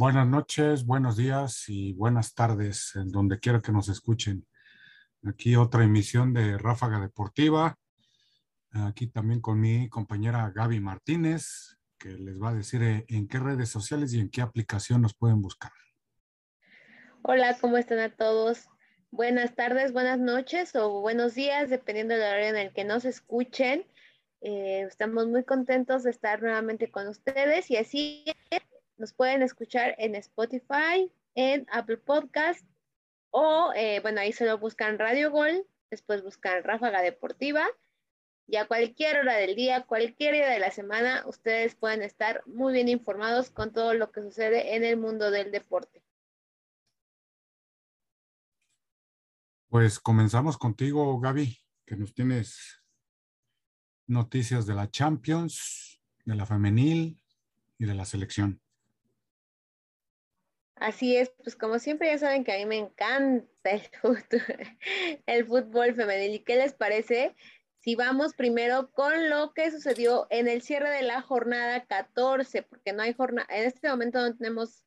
Buenas noches, buenos días y buenas tardes, en donde quiera que nos escuchen. Aquí otra emisión de Ráfaga Deportiva. Aquí también con mi compañera Gaby Martínez, que les va a decir eh, en qué redes sociales y en qué aplicación nos pueden buscar. Hola, ¿cómo están a todos? Buenas tardes, buenas noches o buenos días, dependiendo del horario en el que nos escuchen. Eh, estamos muy contentos de estar nuevamente con ustedes y así nos pueden escuchar en Spotify, en Apple Podcast o, eh, bueno, ahí solo buscan Radio Gol, después buscan Ráfaga Deportiva y a cualquier hora del día, cualquier día de la semana, ustedes pueden estar muy bien informados con todo lo que sucede en el mundo del deporte. Pues comenzamos contigo, Gaby, que nos tienes noticias de la Champions, de la femenil y de la selección. Así es, pues como siempre ya saben que a mí me encanta el fútbol, femenil. ¿Y qué les parece si vamos primero con lo que sucedió en el cierre de la jornada 14? Porque no hay jornada, en este momento no tenemos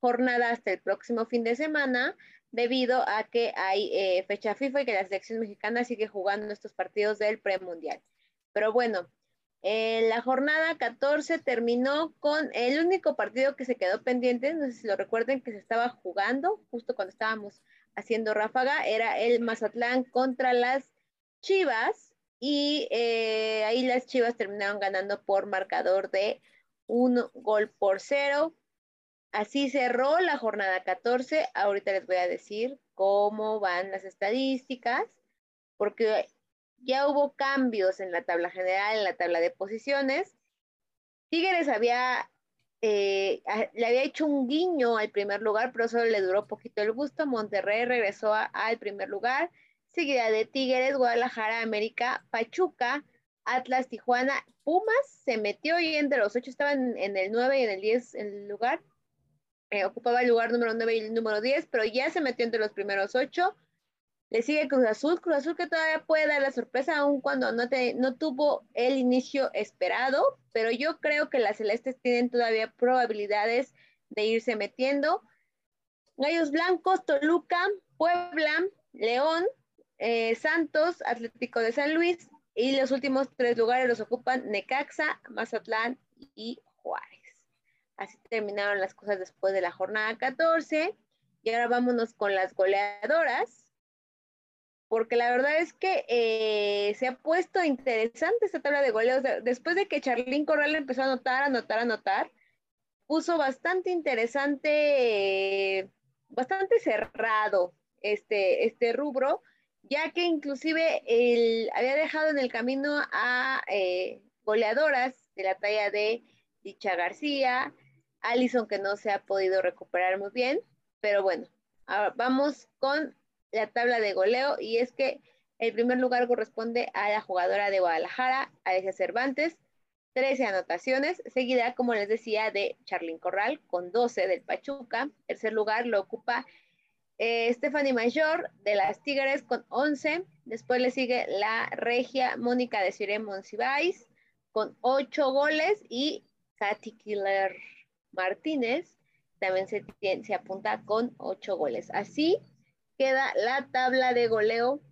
jornada hasta el próximo fin de semana debido a que hay eh, fecha FIFA y que la selección mexicana sigue jugando estos partidos del premundial. Pero bueno, la jornada 14 terminó con el único partido que se quedó pendiente, no sé si lo recuerden, que se estaba jugando justo cuando estábamos haciendo ráfaga, era el Mazatlán contra las Chivas y eh, ahí las Chivas terminaron ganando por marcador de un gol por cero. Así cerró la jornada 14. Ahorita les voy a decir cómo van las estadísticas, porque ya hubo cambios en la tabla general, en la tabla de posiciones. Tigres había, eh, le había hecho un guiño al primer lugar, pero solo le duró poquito el gusto. Monterrey regresó al primer lugar, seguida de Tigres, Guadalajara, América, Pachuca, Atlas, Tijuana, Pumas se metió y entre los ocho estaban en el 9 y en el 10 en el lugar. Eh, ocupaba el lugar número 9 y el número 10, pero ya se metió entre los primeros ocho. Le sigue Cruz Azul, Cruz Azul que todavía puede dar la sorpresa aun cuando no, tuvo el inicio esperado, pero yo creo que las celestes tienen todavía probabilidades de irse metiendo. Gallos Blancos, Toluca, Puebla, León, eh, Santos, Atlético de San Luis y los últimos tres lugares los ocupan Necaxa, Mazatlán y Juárez. Así terminaron las cosas después de la jornada 14 y ahora vámonos con las goleadoras porque la verdad es que eh, se ha puesto interesante esta tabla de goleos. Después de que Charlín Corral empezó a anotar, anotar, anotar, puso bastante interesante, bastante cerrado este, este rubro, ya que inclusive él había dejado en el camino a eh, goleadoras de la talla de Dicha García, Allison que no se ha podido recuperar muy bien, pero bueno, ahora vamos con la tabla de goleo y es que el primer lugar corresponde a la jugadora de Guadalajara, Alicia Cervantes, 13 anotaciones, seguida, como les decía, de Charlín Corral con 12 del Pachuca. Tercer lugar lo ocupa eh, Stephanie Mayor de las Tigres con 11. Después le sigue la regia Mónica de Cire Monsiváis con 8 goles y Katy Killer Martínez también se, se apunta con 8 goles. Así queda la tabla de goleo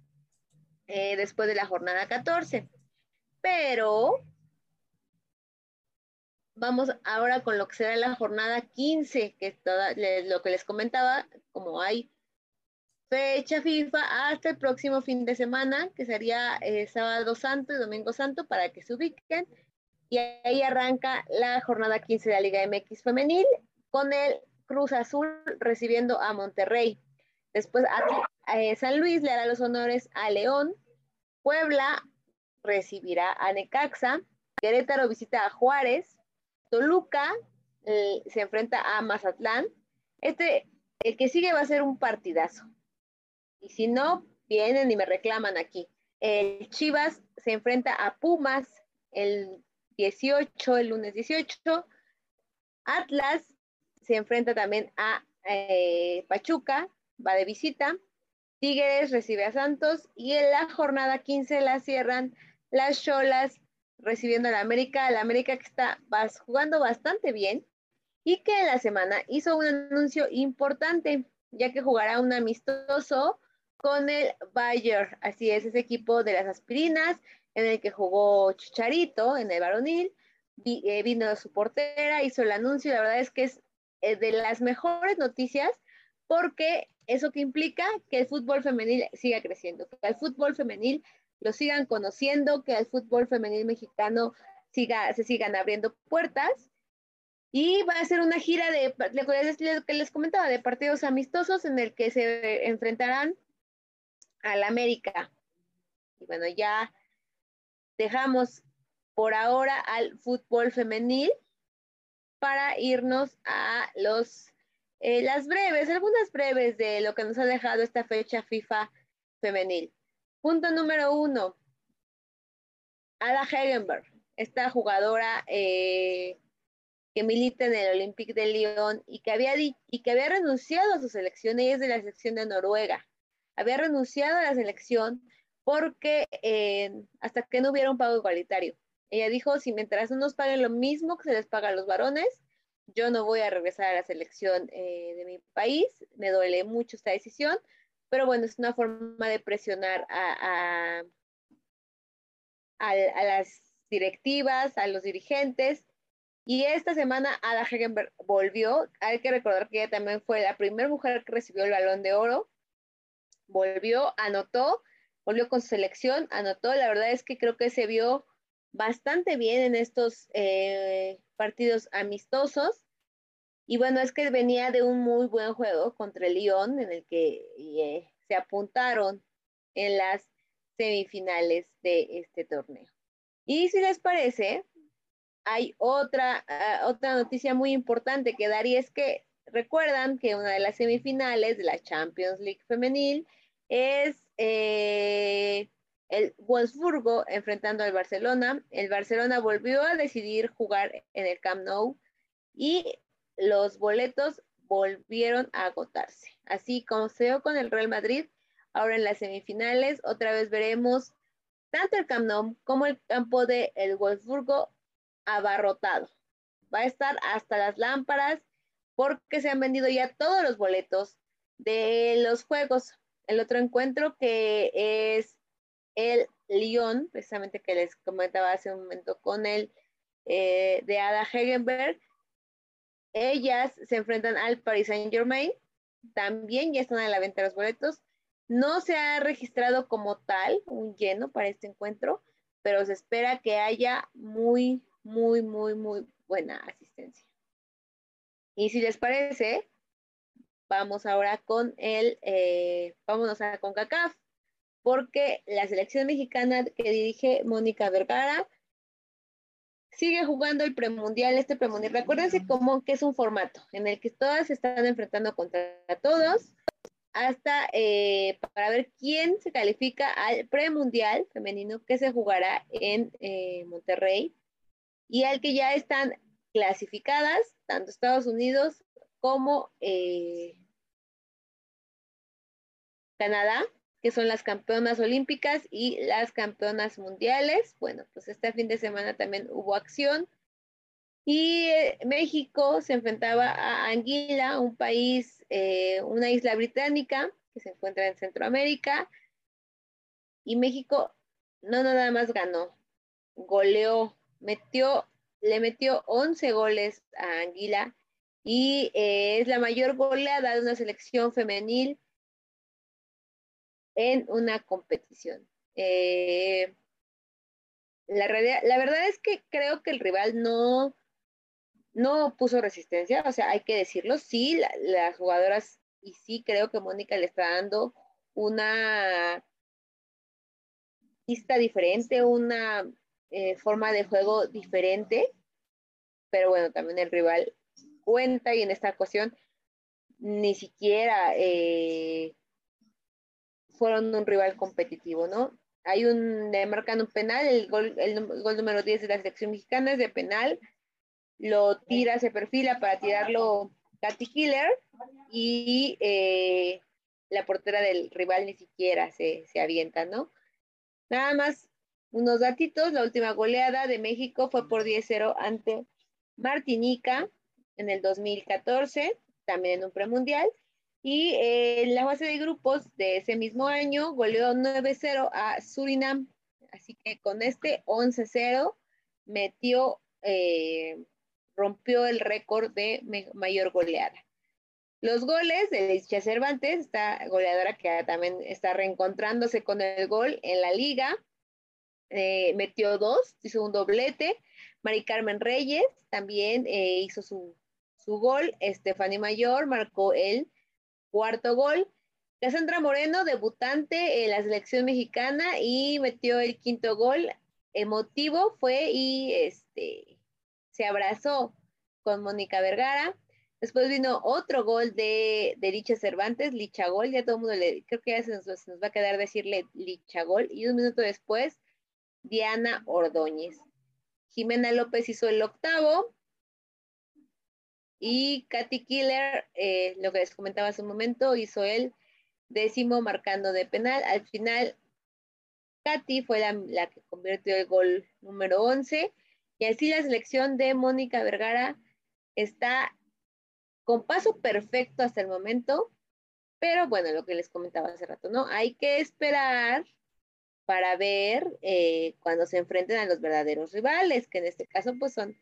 eh, después de la jornada 14. Pero vamos ahora con lo que será la jornada 15, que es lo que les comentaba, como hay fecha FIFA hasta el próximo fin de semana, que sería eh, sábado santo y domingo santo, para que se ubiquen. Y ahí arranca la jornada 15 de la Liga MX femenil con el Cruz Azul recibiendo a Monterrey. Después eh, San Luis le hará los honores a León. Puebla recibirá a Necaxa. Querétaro visita a Juárez. Toluca eh, se enfrenta a Mazatlán. Este, el que sigue va a ser un partidazo. Y si no, vienen y me reclaman aquí. El Chivas se enfrenta a Pumas el 18, el lunes 18. Atlas se enfrenta también a eh, Pachuca va de visita. Tigres recibe a Santos y en la jornada 15 la cierran las Cholas recibiendo a la América, la América que está jugando bastante bien y que en la semana hizo un anuncio importante, ya que jugará un amistoso con el Bayer, así es, ese equipo de las aspirinas, en el que jugó Chicharito en el varonil, eh, vino su portera, hizo el anuncio, la verdad es que es eh, de las mejores noticias porque eso que implica que el fútbol femenil siga creciendo, que el fútbol femenil lo sigan conociendo, que el fútbol femenil mexicano siga, se sigan abriendo puertas. Y va a ser una gira de, que les comentaba, de partidos amistosos en el que se enfrentarán al América. Y bueno, ya dejamos por ahora al fútbol femenil para irnos a los eh, las breves, algunas breves de lo que nos ha dejado esta fecha FIFA femenil. Punto número uno, Ada Hegenberg, esta jugadora eh, que milita en el Olympique de Lyon y que, había y que había renunciado a su selección, ella es de la selección de Noruega, había renunciado a la selección porque eh, hasta que no hubiera un pago igualitario. Ella dijo, si mientras no nos paguen lo mismo que se les paga a los varones, yo no voy a regresar a la selección eh, de mi país, me duele mucho esta decisión, pero bueno, es una forma de presionar a, a, las directivas, a los dirigentes. Y esta semana Ada Hegenberg volvió. Hay que recordar que ella también fue la primera mujer que recibió el balón de oro. Volvió, anotó, volvió con su selección, anotó. La verdad es que creo que se vio bastante bien en estos eh, partidos amistosos. Y bueno, es que venía de un muy buen juego contra el Lyon, en el que eh, se apuntaron en las semifinales de este torneo. Y si les parece, hay otra, ah, otra noticia muy importante que dar y es que recuerdan que una de las semifinales de la Champions League femenil es eh, el Wolfsburgo enfrentando al Barcelona. El Barcelona volvió a decidir jugar en el Camp Nou y los boletos volvieron a agotarse. Así como se dio con el Real Madrid, ahora en las semifinales otra vez veremos tanto el Camp Nou como el campo de el Wolfsburgo abarrotado. Va a estar hasta las lámparas porque se han vendido ya todos los boletos de los juegos. El otro encuentro que es el Lyon, precisamente que les comentaba hace un momento con el eh, de Ada Hegenberg. Ellas se enfrentan al Paris Saint Germain. También ya están a la venta los boletos. No se ha registrado como tal un lleno para este encuentro, pero se espera que haya muy, muy, muy, muy buena asistencia. Y si les parece, vamos ahora con el, eh, vámonos a CONCACAF porque la selección mexicana que dirige Mónica Vergara sigue jugando el premundial, este premundial. Recuérdense cómo que es un formato en el que todas se están enfrentando contra todos hasta eh, para ver quién se califica al premundial femenino que se jugará en eh, Monterrey y al que ya están clasificadas tanto Estados Unidos como eh, Canadá que son las campeonas olímpicas y las campeonas mundiales. Bueno, pues este fin de semana también hubo acción. Y eh, México se enfrentaba a Anguila, un país, eh, una isla británica que se encuentra en Centroamérica. Y México no nada más ganó, goleó, metió, le metió 11 goles a Anguila y eh, es la mayor goleada de una selección femenil en una competición. Eh, la, la verdad es que creo que el rival no, no puso resistencia, o sea, hay que decirlo, sí, las jugadoras, y sí creo que Mónica le está dando una pista diferente, una eh, forma de juego diferente, pero bueno, también el rival cuenta y en esta ocasión ni siquiera eh, fueron un rival competitivo, ¿no? Hay un, le marcan un penal, el gol, el, gol número 10 de la selección mexicana es de penal, lo tira, se perfila para tirarlo Katy Killer y eh, la portera del rival ni siquiera se, se avienta, ¿no? Nada más unos datitos, la última goleada de México fue por 10-0 ante Martinica en el 2014, también en un premundial. Y eh, en la fase de grupos de ese mismo año goleó 9-0 a Surinam. Así que con este 11-0 metió, eh, rompió el récord de mayor goleada. Los goles de Licha Cervantes, esta goleadora que también está reencontrándose con el gol en la liga, eh, metió dos, hizo un doblete. Mari Carmen Reyes también eh, hizo su, su gol. Estefany Mayor marcó el cuarto gol. Cassandra Moreno, debutante en la selección mexicana y metió el quinto gol. Emotivo fue y este, se abrazó con Mónica Vergara. Después vino otro gol de, de Licha Cervantes, Licha Gol, ya todo el mundo le, creo que ya se nos, se nos va a quedar decirle Licha Gol. Y un minuto después Diana Ordóñez. Jimena López hizo el octavo. Y Katy Killer, eh, lo que les comentaba hace un momento, hizo el décimo marcando de penal. Al final, Katy fue la, que convirtió el gol número 11. Y así la selección de Mónica Vergara está con paso perfecto hasta el momento. Pero bueno, lo que les comentaba hace rato, ¿no? Hay que esperar para ver eh, cuando se enfrenten a los verdaderos rivales, que en este caso pues son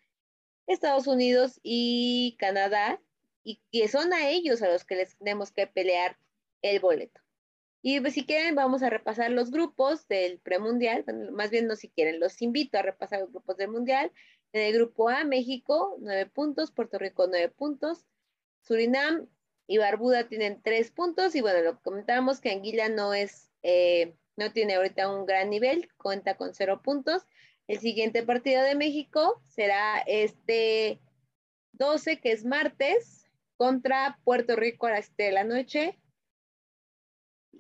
Estados Unidos y Canadá, y que son a ellos a los que les tenemos que pelear el boleto. Y pues, si quieren, vamos a repasar los grupos del premundial, más bien no si quieren, los invito a repasar los grupos del mundial. En el grupo A, México, nueve puntos, Puerto Rico, nueve puntos, Surinam y Barbuda tienen tres puntos, y bueno, lo comentábamos que Anguila no es eh, no tiene ahorita un gran nivel, cuenta con cero puntos. El siguiente partido de México será este 12, que es martes, contra Puerto Rico a las 7 de la noche.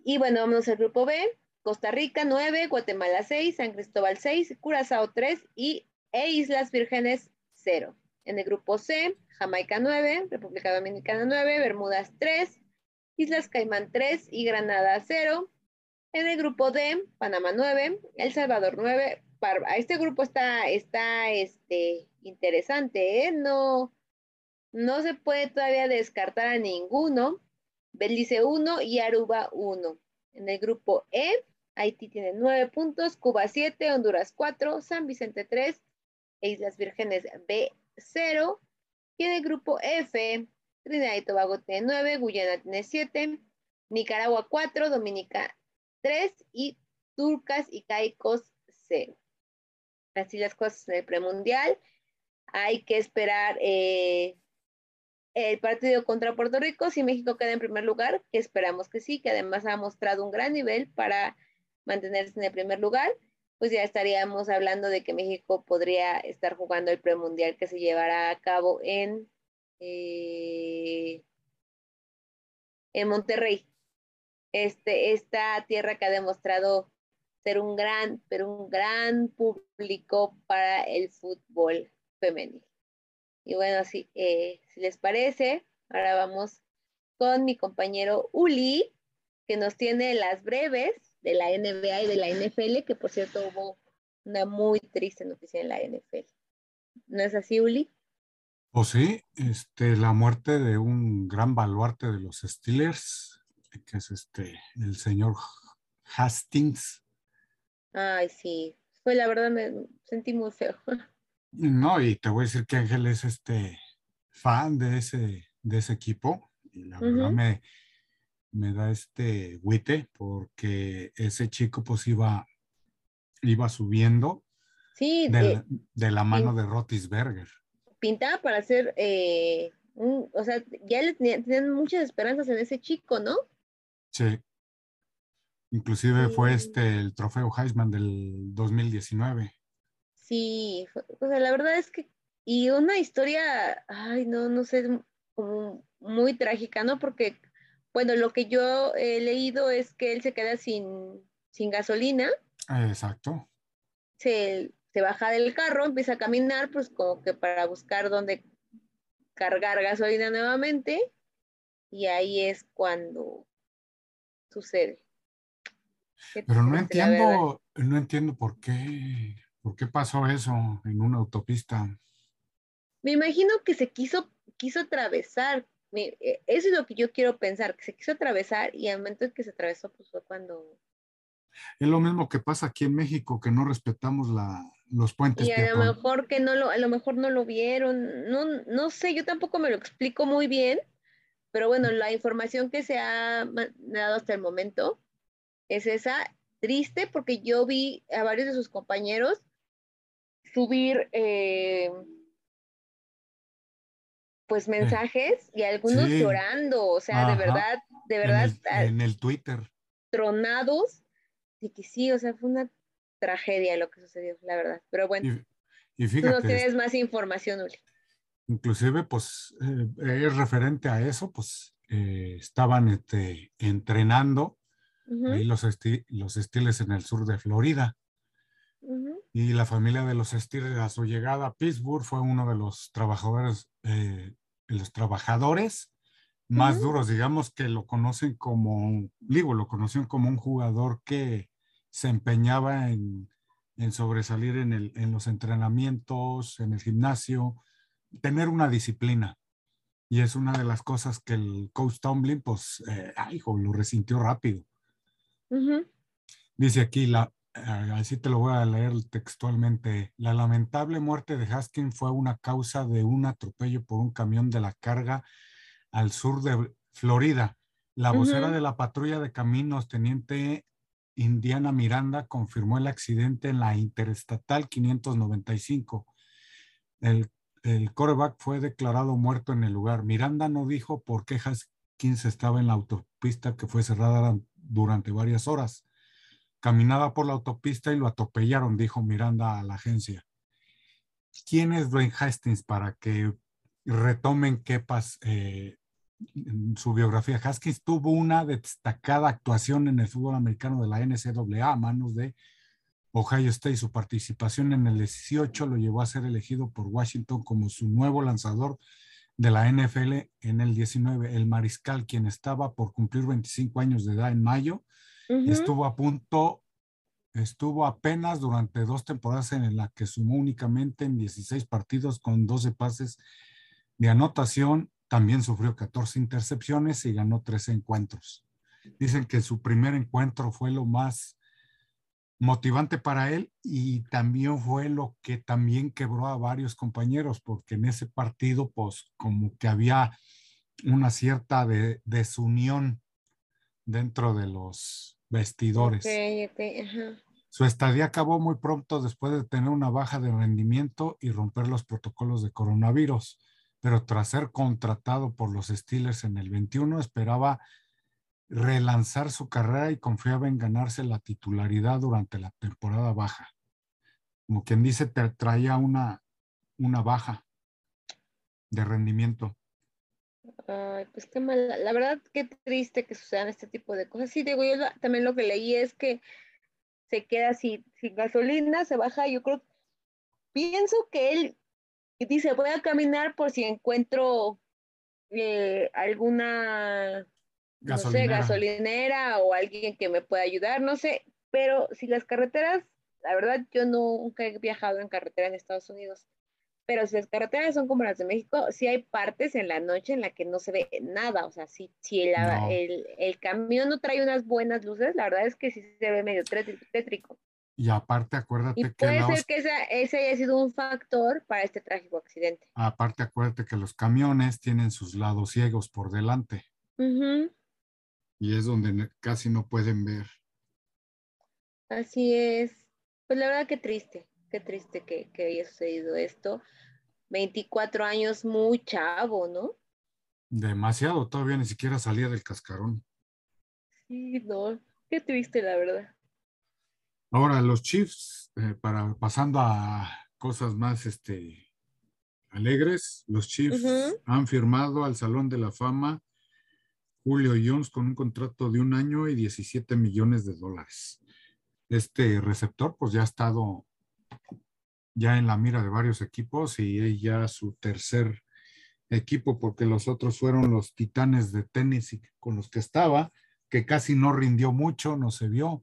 Y bueno, vamos al grupo B. Costa Rica 9, Guatemala 6, San Cristóbal 6, Curazao 3 y, e Islas Vírgenes 0. En el grupo C, Jamaica 9, República Dominicana 9, Bermudas 3, Islas Caimán 3 y Granada 0. En el grupo D, Panamá 9, El Salvador 9. A este grupo está, está este, interesante, ¿eh? No, no se puede todavía descartar a ninguno. Belice 1 y Aruba 1. En el grupo E, Haití tiene 9 puntos, Cuba 7, Honduras 4, San Vicente 3 e Islas Vírgenes B 0. Y en el grupo F, Trinidad y Tobago tiene 9, Guyana tiene 7, Nicaragua 4, Dominica 3 y Turcas y Caicos 0. Así las cosas en el premundial. Hay que esperar eh, el partido contra Puerto Rico. Si México queda en primer lugar, que esperamos que sí, que además ha mostrado un gran nivel para mantenerse en el primer lugar, pues ya estaríamos hablando de que México podría estar jugando el premundial que se llevará a cabo en, eh, en Monterrey este, esta tierra que ha demostrado ser un gran, pero un gran público para el fútbol femenil. Y bueno, si, eh, si les parece, ahora vamos con mi compañero Uli, que nos tiene las breves de la NBA y de la NFL, que por cierto hubo una muy triste noticia en la NFL. ¿No es así, Uli? Pues sí, este, la muerte de un gran baluarte de los Steelers, que es este, el señor Hastings. Ay, sí, fue la verdad, me sentí muy feo. No, y te voy a decir que Ángel es este fan de ese, de ese equipo, y la verdad me, me da este huite porque ese chico pues iba, iba subiendo sí, de, la mano de Rotisberger. Pintaba para ser, eh, o sea, ya le tenían muchas esperanzas en ese chico, ¿no? Sí. Inclusive fue este el trofeo Heisman del 2019. Sí, o sea, la verdad es que, y una historia, ay, no, no sé, como muy trágica, ¿no? Porque, bueno, lo que yo he leído es que él se queda sin, sin gasolina. Exacto. Se, se baja del carro, empieza a caminar, pues como que para buscar dónde cargar gasolina nuevamente. Y ahí es cuando sucede. Pero no entiendo, no entiendo por qué, por qué pasó eso en una autopista. Me imagino que se quiso, quiso atravesar. Eh, eso es lo que yo quiero pensar, que se quiso atravesar y al momento en que se atravesó, pues fue cuando... Es lo mismo que pasa aquí en México, que no respetamos la, los puentes. Y a lo mejor que no lo, a lo mejor no lo vieron, no, no sé, yo tampoco me lo explico muy bien, pero bueno, la información que se ha dado hasta el momento es esa, triste porque yo vi a varios de sus compañeros subir eh, pues mensajes y algunos llorando, o sea, de verdad, de verdad. En el, Twitter. Tronados, y que sí, o sea, fue una tragedia lo que sucedió, la verdad. Pero bueno, y, fíjate, tú no tienes más información, Uli. Inclusive, pues, eh, es referente a eso, pues, eh, estaban este, entrenando ahí los, los Steelers en el sur de Florida. Y la familia de los Steelers a su llegada a Pittsburgh fue uno de los trabajadores, eh, los trabajadores más duros, digamos que lo conocen como, digo, lo conocen como un jugador que se empeñaba en, en sobresalir en, el, en los entrenamientos, en el gimnasio, tener una disciplina. Y es una de las cosas que el coach Tomlin, pues, eh, ay, hijo, lo resintió rápido. Dice aquí, la, eh, así te lo voy a leer textualmente, la lamentable muerte de Haskins fue una causa de un atropello por un camión de la carga al sur de Florida. La vocera de la patrulla de caminos, teniente Indiana Miranda, confirmó el accidente en la Interestatal 595. El, el coreback fue declarado muerto en el lugar. Miranda no dijo por qué Haskins estaba en la autopista que fue cerrada durante varias horas. Caminaba por la autopista y lo atropellaron, dijo Miranda a la agencia. ¿Quién es Dwayne Hastings para que retomen Kepas eh, su biografía? Haskins tuvo una destacada actuación en el fútbol americano de la NCAA a manos de Ohio State. Su participación en el 18 lo llevó a ser elegido por Washington como su nuevo lanzador de la NFL en el 19. El mariscal, quien estaba por cumplir 25 años de edad en mayo, estuvo a punto, estuvo apenas durante dos temporadas en la que sumó únicamente en 16 partidos con 12 pases de anotación. También sufrió 14 intercepciones y ganó 13 encuentros. Dicen que su primer encuentro fue lo más motivante para él y también fue lo que también quebró a varios compañeros, porque en ese partido, pues como que había una cierta desunión dentro de los vestidores. Su estadía acabó muy pronto después de tener una baja de rendimiento y romper los protocolos de coronavirus, pero tras ser contratado por los Steelers en el 21 esperaba relanzar su carrera y confiaba en ganarse la titularidad durante la temporada baja. Como quien dice, te traía una, una baja de rendimiento. Ay, pues qué mal. La verdad, qué triste que sucedan este tipo de cosas. Sí, digo, yo también lo que leí es que se queda sin, sin gasolina, se baja. Yo creo, pienso que él dice, voy a caminar por si encuentro eh, alguna no sé, gasolinera o alguien que me pueda ayudar, no sé, pero si las carreteras, la verdad yo nunca he viajado en carretera en Estados Unidos, pero si las carreteras son como las de México, sí hay partes en la noche en la que no se ve nada, o sea, si, si el, el, camión no trae unas buenas luces, la verdad es que sí se ve medio tétrico. Y aparte, acuérdate que. Puede ser que ese haya sido un factor para este trágico accidente. Aparte, acuérdate que los camiones tienen sus lados ciegos por delante y es donde casi no pueden ver. Así es. Pues la verdad que triste, qué triste que, que haya sucedido esto. 24 años, muy chavo, ¿no? Demasiado, todavía ni siquiera salía del cascarón. Sí, no, qué triste la verdad. Ahora, los Chiefs, eh, para pasando a cosas más este, alegres, los Chiefs han firmado al Salón de la Fama Julio Jones con un contrato de un año y 17 millones de dólares. Este receptor pues ya ha estado ya en la mira de varios equipos y es ya su tercer equipo porque los otros fueron los Titanes de tenis con los que estaba, que casi no rindió mucho, no se vio.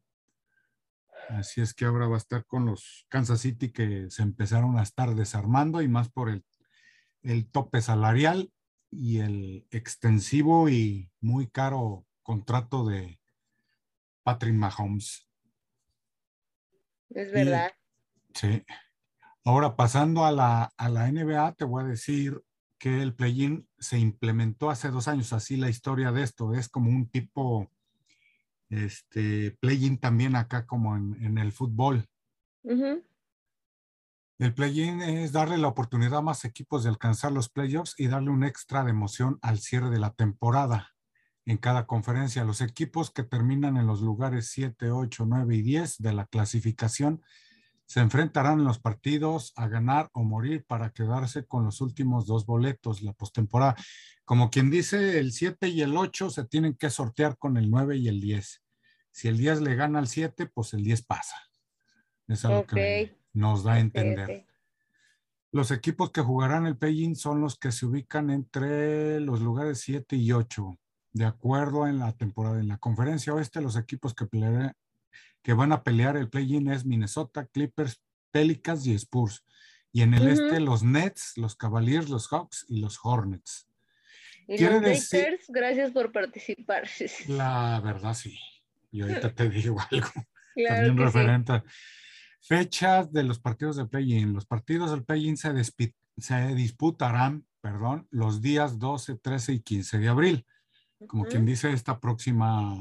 Así es que ahora va a estar con los Kansas City que se empezaron a estar desarmando y más por el, el tope salarial y el extensivo y muy caro contrato de Patrick Mahomes. Es verdad. sí. Ahora pasando a la, a la NBA, te voy a decir que el play-in se implementó hace dos años, así la historia de esto, es como un tipo este, play-in también acá como en, el fútbol. El play-in es darle la oportunidad a más equipos de alcanzar los playoffs y darle un extra de emoción al cierre de la temporada en cada conferencia. Los equipos que terminan en los lugares 7, 8, 9 y 10 de la clasificación se enfrentarán en los partidos a ganar o morir para quedarse con los últimos dos boletos, la postemporada. Como quien dice, el 7 y el 8 se tienen que sortear con el 9 y el 10. Si el 10 le gana al 7, pues el 10 pasa. Es algo que nos da a entender. Los equipos que jugarán el play-in son los que se ubican entre los lugares 7 y 8, de acuerdo en la temporada. En la conferencia oeste, los equipos que, que van a pelear el play-in es Minnesota, Clippers, Pelicans y Spurs. Y en el este, los Nets, los Cavaliers, los Hawks y los Hornets. Y los Lakers, gracias por participar. La verdad, sí. Y ahorita te digo algo. también referente. Fechas de los partidos de play-in. Los partidos del play-in se, se, disputarán, perdón, los días 12, 13 y 15 de abril. Como quien dice, esta próxima,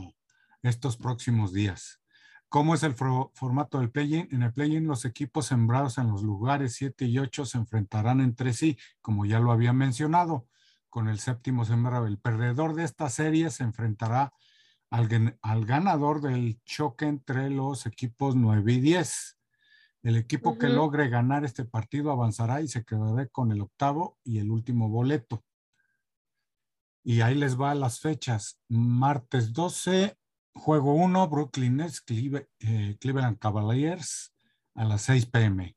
estos próximos días. ¿Cómo es el formato del play-in? En el play-in los equipos sembrados en los lugares 7 y 8 se enfrentarán entre sí, como ya lo había mencionado, con el séptimo sembrado. El perdedor de esta serie se enfrentará al, al, ganador del choque entre los equipos 9 y 10. El equipo que logre ganar este partido avanzará y se quedará con el octavo y el último boleto. Y ahí les va las fechas. Martes 12, juego 1, Brooklyn Nets, eh, Cleveland Cavaliers a las 6 pm.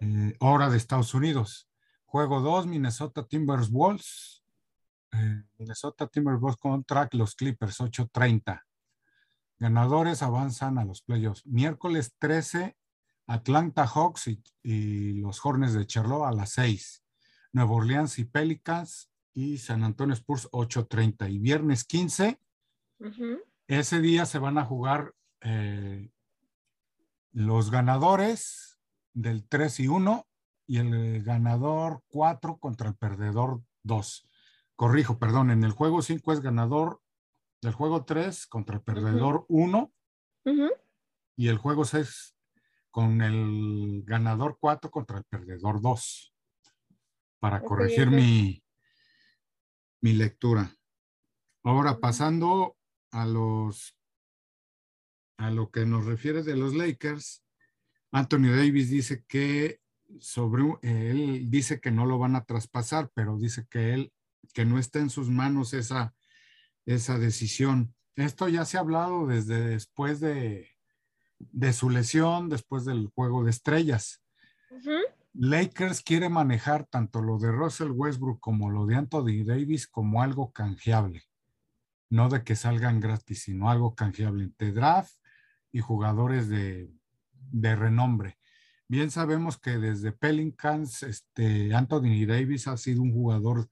Eh, hora de Estados Unidos. Juego 2, Minnesota Timbers Wolves eh, Minnesota Timberwolves contra los Clippers, 8:30. Ganadores avanzan a los playoffs. Miércoles 13, Atlanta Hawks y, los Hornets de Charlotte a las 6. Nueva Orleans y Pelicans y San Antonio Spurs 8:30. Y viernes 15, ese día se van a jugar eh, los ganadores del 3 y 1 y el ganador 4 contra el perdedor 2 corrijo, perdón, en el juego 5 es ganador del juego 3 contra el perdedor 1 y el juego 6 con el ganador 4 contra el perdedor 2 para corregir Mi, mi lectura. Ahora pasando a los a lo que nos refiere de los Lakers, Anthony Davis dice que sobre él dice que no lo van a traspasar, pero dice que él que no está en sus manos esa, esa decisión. Esto ya se ha hablado desde después de, de su lesión, después del juego de estrellas. Lakers quiere manejar tanto lo de Russell Westbrook como lo de Anthony Davis como algo canjeable. No de que salgan gratis, sino algo canjeable entre draft y jugadores de, de renombre. Bien sabemos que desde Pelicans, este, Anthony Davis ha sido un jugador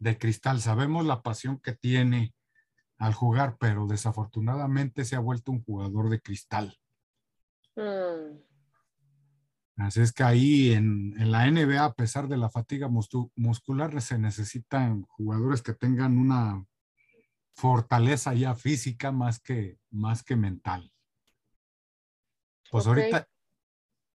de cristal. Sabemos la pasión que tiene al jugar, pero desafortunadamente se ha vuelto un jugador de cristal. Mm. Así es que ahí en, la NBA, a pesar de la fatiga muscular, se necesitan jugadores que tengan una fortaleza ya física más que, más que mental. Pues ahorita,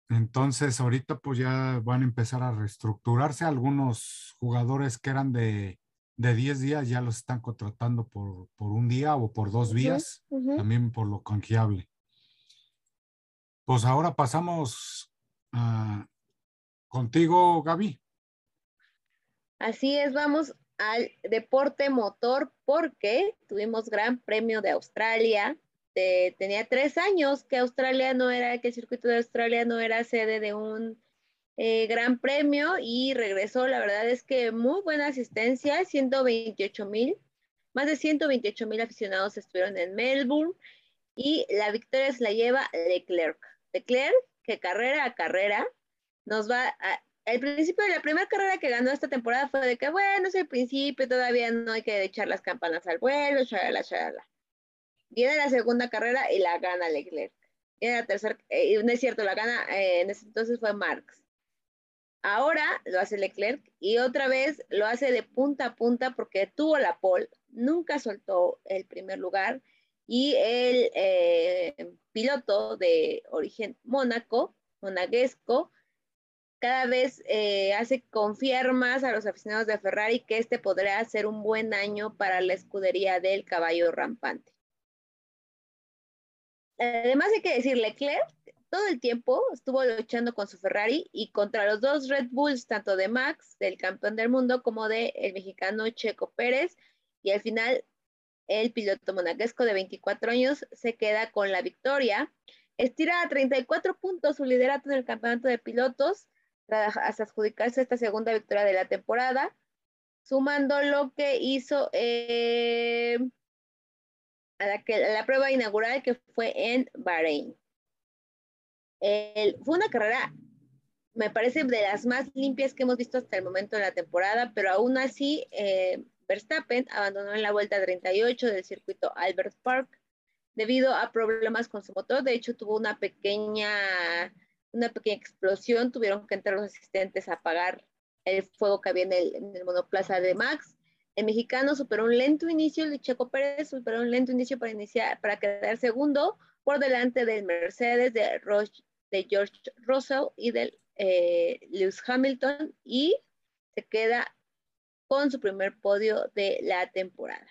entonces, ahorita pues ya van a empezar a reestructurarse. Algunos jugadores que eran de, de 10 días ya los están contratando por, un día o por dos días, también por lo canjeable. Pues ahora pasamos contigo, Gaby. Así es, vamos al deporte motor porque tuvimos Gran Premio de Australia tenía tres años que Australia no era, que el circuito de Australia no era sede de un eh, gran premio y regresó. La verdad es que muy buena asistencia, 128 mil, más de 128 mil aficionados estuvieron en Melbourne y la victoria se la lleva Leclerc. Leclerc, que carrera a carrera nos va el principio de la primera carrera que ganó esta temporada fue de que, bueno, es el principio, todavía no hay que echar las campanas al vuelo, shalala, shalala. Viene la segunda carrera y la gana Leclerc. Viene la tercera, eh, no es cierto, la gana, eh, en ese entonces fue Marx. Ahora lo hace Leclerc y otra vez lo hace de punta a punta porque tuvo la pole, nunca soltó el primer lugar y el eh, piloto de origen mónaco, monaguesco, cada vez eh, hace confiar más a los aficionados de Ferrari que este podrá ser un buen año para la escudería del caballo rampante. Además hay que decir, Leclerc todo el tiempo estuvo luchando con su Ferrari y contra los dos Red Bulls, tanto de Max, del campeón del mundo, como del el mexicano Checo Pérez. Y al final, el piloto monaguesco de 24 años se queda con la victoria. Estira a 34 puntos su liderato en el campeonato de pilotos hasta adjudicarse esta segunda victoria de la temporada, sumando lo que hizo eh, a, la prueba inaugural que fue en Bahrein. fue una carrera, me parece, de las más limpias que hemos visto hasta el momento de la temporada, pero aún así eh, Verstappen abandonó en la vuelta 38 del circuito Albert Park debido a problemas con su motor. De hecho, tuvo una pequeña una pequeña explosión, tuvieron que entrar los asistentes a apagar el fuego que había en el, monoplaza de Max. El mexicano superó un lento inicio, el Checo Pérez superó un lento inicio para iniciar, para quedar segundo por delante del Mercedes de, George Russell y del eh, Lewis Hamilton y se queda con su primer podio de la temporada.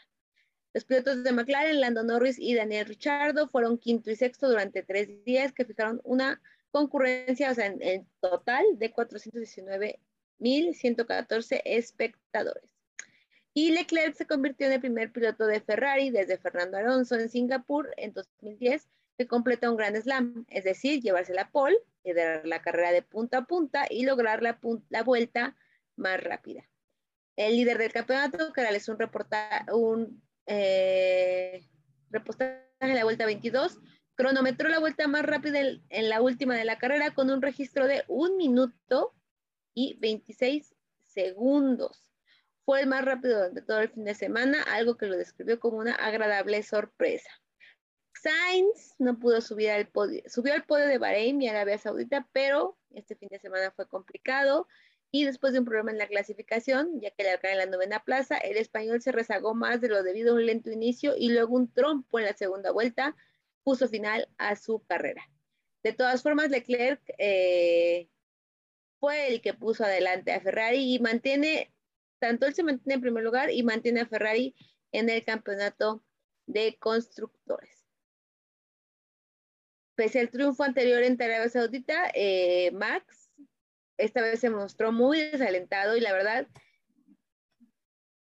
Los pilotos de McLaren, Lando Norris y Daniel Ricciardo, fueron quinto y sexto durante tres días que fijaron una concurrencia, o sea, en, total de 419.114 espectadores. Y Leclerc se convirtió en el primer piloto de Ferrari desde Fernando Alonso en Singapur en 2010 que completa un gran slam, es decir, llevarse la pole, liderar la carrera de punta a punta y lograr la vuelta más rápida. El líder del campeonato, que realizó un, reportaje, un eh, reportaje en la vuelta 22, cronometró la vuelta más rápida en, la última de la carrera con un registro de un minuto y 26 segundos. Fue el más rápido durante todo el fin de semana, algo que lo describió como una agradable sorpresa. Sainz no pudo subir al podio, subió al podio de Bahrein y Arabia Saudita, pero este fin de semana fue complicado y después de un problema en la clasificación, ya que le en la novena plaza, el español se rezagó más de lo debido a un lento inicio y luego un trompo en la segunda vuelta, puso final a su carrera. De todas formas, Leclerc eh, fue el que puso adelante a Ferrari y mantiene, tanto él se mantiene en primer lugar y mantiene a Ferrari en el campeonato de constructores. Pese al triunfo anterior en Arabia Saudita, eh, Max esta vez se mostró muy desalentado y la verdad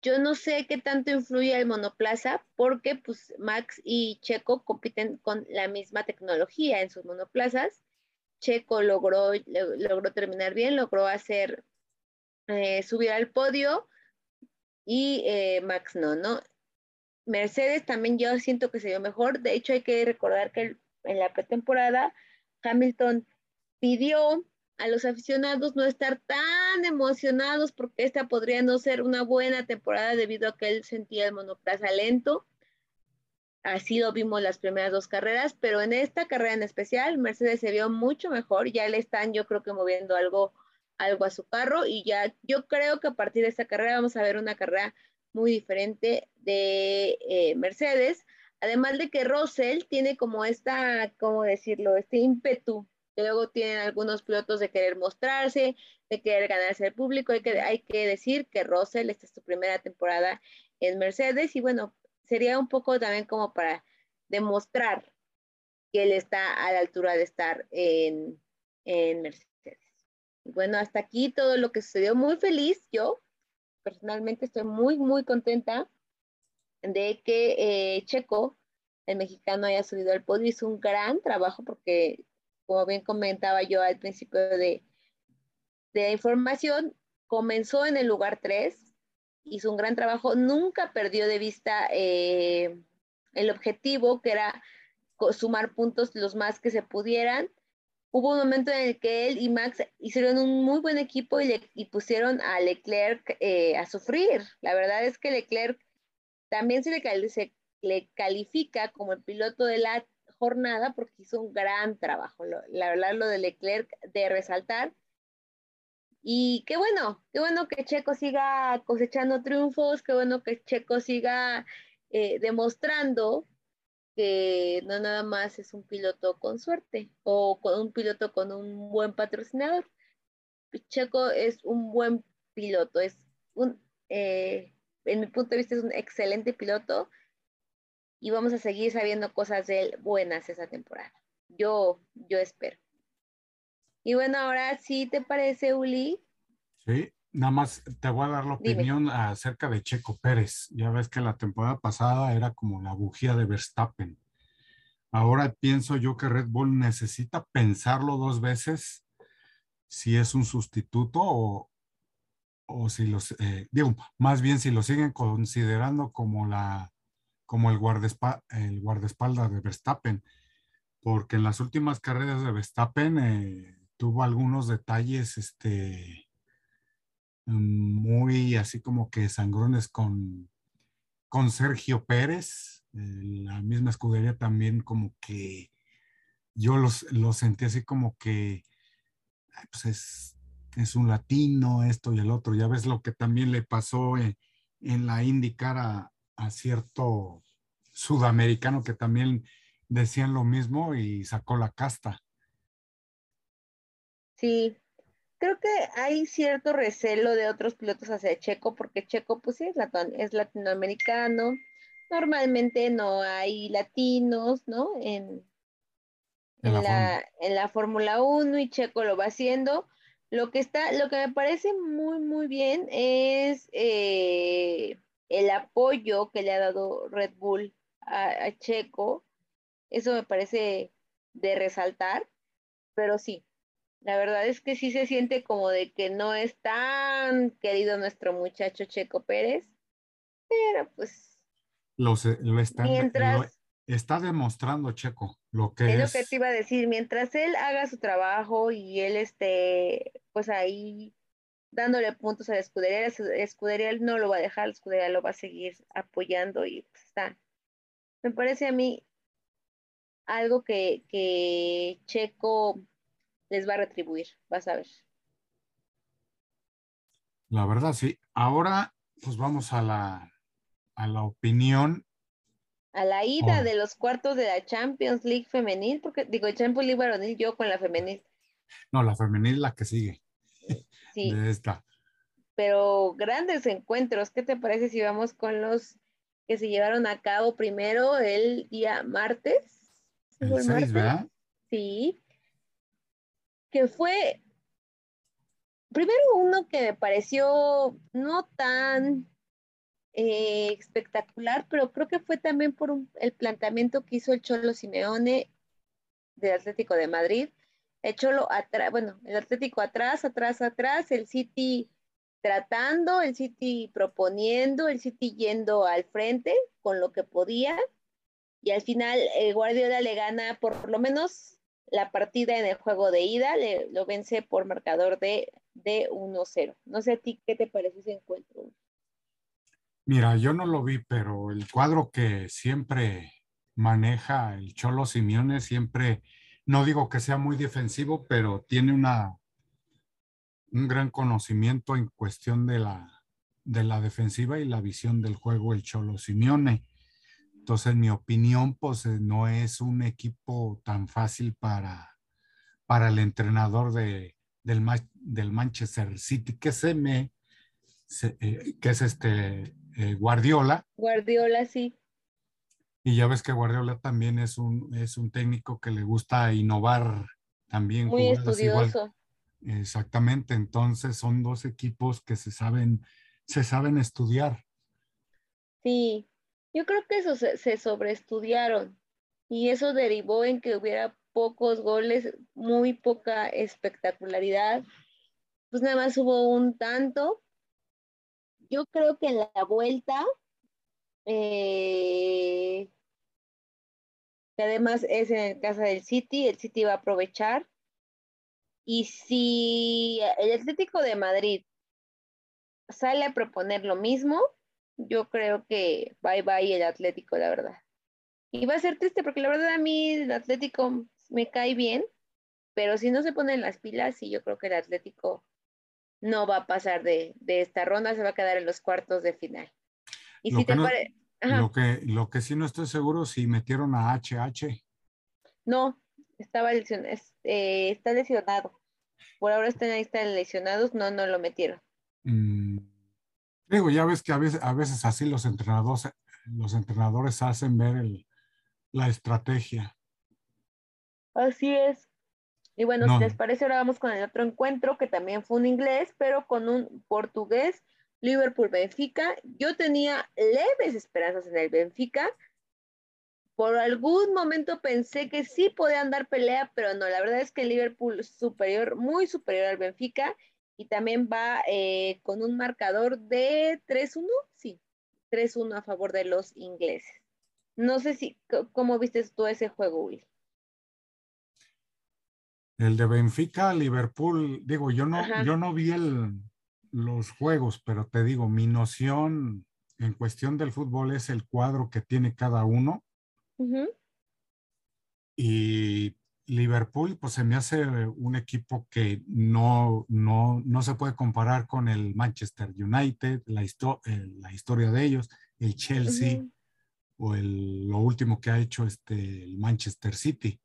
yo no sé qué tanto influye el monoplaza porque pues Max y Checo compiten con la misma tecnología en sus monoplazas. Checo logró, logró terminar bien, logró hacer eh, subir al podio y eh, Max no, ¿no? Mercedes también yo siento que se dio mejor. De hecho, hay que recordar que en la pretemporada Hamilton pidió a los aficionados no estar tan emocionados porque esta podría no ser una buena temporada debido a que él sentía el monoplaza lento. Así lo vimos las primeras dos carreras, pero en esta carrera en especial, Mercedes se vio mucho mejor. Ya le están, yo creo que moviendo algo, algo a su carro y ya yo creo que a partir de esta carrera vamos a ver una carrera muy diferente de eh, Mercedes. Además de que Russell tiene como esta, ¿cómo decirlo? Este ímpetu que luego tienen algunos pilotos de querer mostrarse, de querer ganarse el público. Hay que, hay que decir que Russell, esta es su primera temporada en Mercedes y bueno, sería un poco también como para demostrar que él está a la altura de estar en, en Mercedes. Y bueno, hasta aquí todo lo que sucedió. Muy feliz yo, personalmente estoy muy, muy contenta de que eh, Checo, el mexicano, haya subido al podio. Hizo un gran trabajo porque como bien comentaba yo al principio de, de información, comenzó en el lugar 3, hizo un gran trabajo, nunca perdió de vista eh, el objetivo que era sumar puntos los más que se pudieran hubo un momento en el que él y Max hicieron un muy buen equipo y, le, pusieron a Leclerc eh, a sufrir. La verdad es que Leclerc también se le, se le califica como el piloto de la jornada porque hizo un gran trabajo. la verdad, lo de Leclerc de resaltar. Y qué bueno, qué bueno que Checo siga cosechando triunfos, qué bueno que Checo siga eh, demostrando que no nada más es un piloto con suerte o con un piloto con un buen patrocinador. Checo es un buen piloto, es un, eh, en mi punto de vista es un excelente piloto y vamos a seguir sabiendo cosas de él buenas esa temporada. Yo, yo espero. Y bueno, ahora sí te parece, Uli. Sí, nada más te voy a dar la opinión acerca de Checo Pérez. Ya ves que la temporada pasada era como la bujía de Verstappen. Ahora pienso yo que Red Bull necesita pensarlo dos veces si es un sustituto o, o si los, eh, digo, más bien si lo siguen considerando como la, como el, el guardaespaldas de Verstappen, porque en las últimas carreras de Verstappen eh, tuvo algunos detalles, este, muy así como que sangrones con, con Sergio Pérez, la misma escudería también como que yo los, sentí así como que pues es, es, un latino, esto y el otro. Ya ves lo que también le pasó en, la IndyCar a, cierto sudamericano que también decían lo mismo y sacó la casta. Sí, creo que hay cierto recelo de otros pilotos hacia Checo, porque Checo, pues sí, es, es latinoamericano. Normalmente no hay latinos, ¿no? En, en, la, en la Fórmula 1 y Checo lo va haciendo. Lo que está, lo que me parece muy, muy bien es eh, el apoyo que le ha dado Red Bull a, a Checo. Eso me parece de resaltar, pero sí, la verdad es que sí se siente como de que no es tan querido nuestro muchacho Checo Pérez, pero pues... Lo, está, mientras, está demostrando Checo lo que es. Es lo que te iba a decir, mientras él haga su trabajo y él esté pues ahí dándole puntos a la escudería, la escudería él no lo va a dejar, la escudería lo va a seguir apoyando y pues está. Me parece a mí algo que, que Checo les va a retribuir, vas a ver. La verdad, sí. Ahora, pues vamos a la, a la opinión. A la ida oh. de los cuartos de la Champions League femenil, porque digo, Champions League varonil, yo con la femenil. No, la femenil la que sigue. Sí. De esta. Pero grandes encuentros, ¿qué te parece si vamos con los que se llevaron a cabo primero el día martes? El, el 6, ¿verdad? Sí que fue primero uno que me pareció no tan eh, espectacular, pero creo que fue también por el planteamiento que hizo el Cholo Simeone del Atlético de Madrid. El Cholo atrás, bueno, el Atlético atrás, atrás, atrás, el City tratando, el City proponiendo, el City yendo al frente con lo que podía. Y al final el Guardiola le gana por lo menos la partida en el juego de ida le, lo vence por marcador de, de 1-0. No sé a ti qué te parece ese encuentro. Mira, yo no lo vi, pero el cuadro que siempre maneja el Cholo Simeone siempre, no digo que sea muy defensivo, pero tiene una, un gran conocimiento en cuestión de la, de la defensiva y la visión del juego el Cholo Simeone. Entonces, en mi opinión, pues eh, no es un equipo tan fácil para, para el entrenador de, del, del Manchester City, que se me, eh, que es este eh, Guardiola. Guardiola, sí. Y ya ves que Guardiola también es un, es un técnico que le gusta innovar también. Muy estudioso. Exactamente, entonces son dos equipos que se saben, se saben estudiar. Sí, yo creo que eso se, sobreestudiaron y eso derivó en que hubiera pocos goles, muy poca espectacularidad. Pues nada más hubo un tanto. Yo creo que en la vuelta, eh, que además es en casa del City, el City va a aprovechar Y si el Atlético de Madrid sale a proponer lo mismo, yo creo que bye bye el Atlético, la verdad. Y va a ser triste porque la verdad a mí el Atlético me cae bien, pero si no se ponen las pilas, sí, yo creo que el Atlético no va a pasar de, esta ronda, se va a quedar en los cuartos de final. Y lo si te lo, que, lo que sí no estoy seguro si metieron a HH. No, estaba lesionado, eh, está lesionado. Por ahora está en la lista de lesionados, no, no lo metieron. Mm, digo, ya ves que a veces, a veces así los entrenadores, los entrenadores hacen ver la estrategia. Así es. Y bueno, si les parece, ahora vamos con el otro encuentro que también fue un inglés, pero con un portugués, Liverpool-Benfica. Yo tenía leves esperanzas en el Benfica. Por algún momento pensé que sí podían dar pelea, pero no, la verdad es que el Liverpool es superior, muy superior al Benfica y también va eh, con un marcador de 3-1, sí, 3-1 a favor de los ingleses. No sé si, ¿cómo viste tú ese juego, Will? El de Benfica, Liverpool, digo, yo no, yo no vi los juegos, pero te digo, mi noción en cuestión del fútbol es el cuadro que tiene cada uno. Y Liverpool, pues se me hace un equipo que no, no, no se puede comparar con el Manchester United, la, eh, la historia de ellos, el Chelsea o el, lo último que ha hecho este, el Manchester City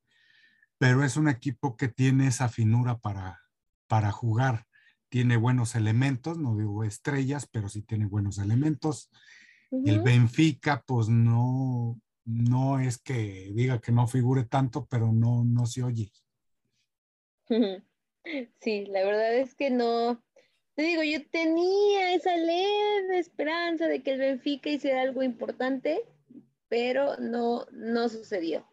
pero es un equipo que tiene esa finura para, para jugar. Tiene buenos elementos, no digo estrellas, pero sí tiene buenos elementos. El Benfica, pues no, no es que diga que no figure tanto, pero no, no se oye. Sí, la verdad es que no. Te digo, yo tenía esa leve esperanza de que el Benfica hiciera algo importante, pero no, no sucedió.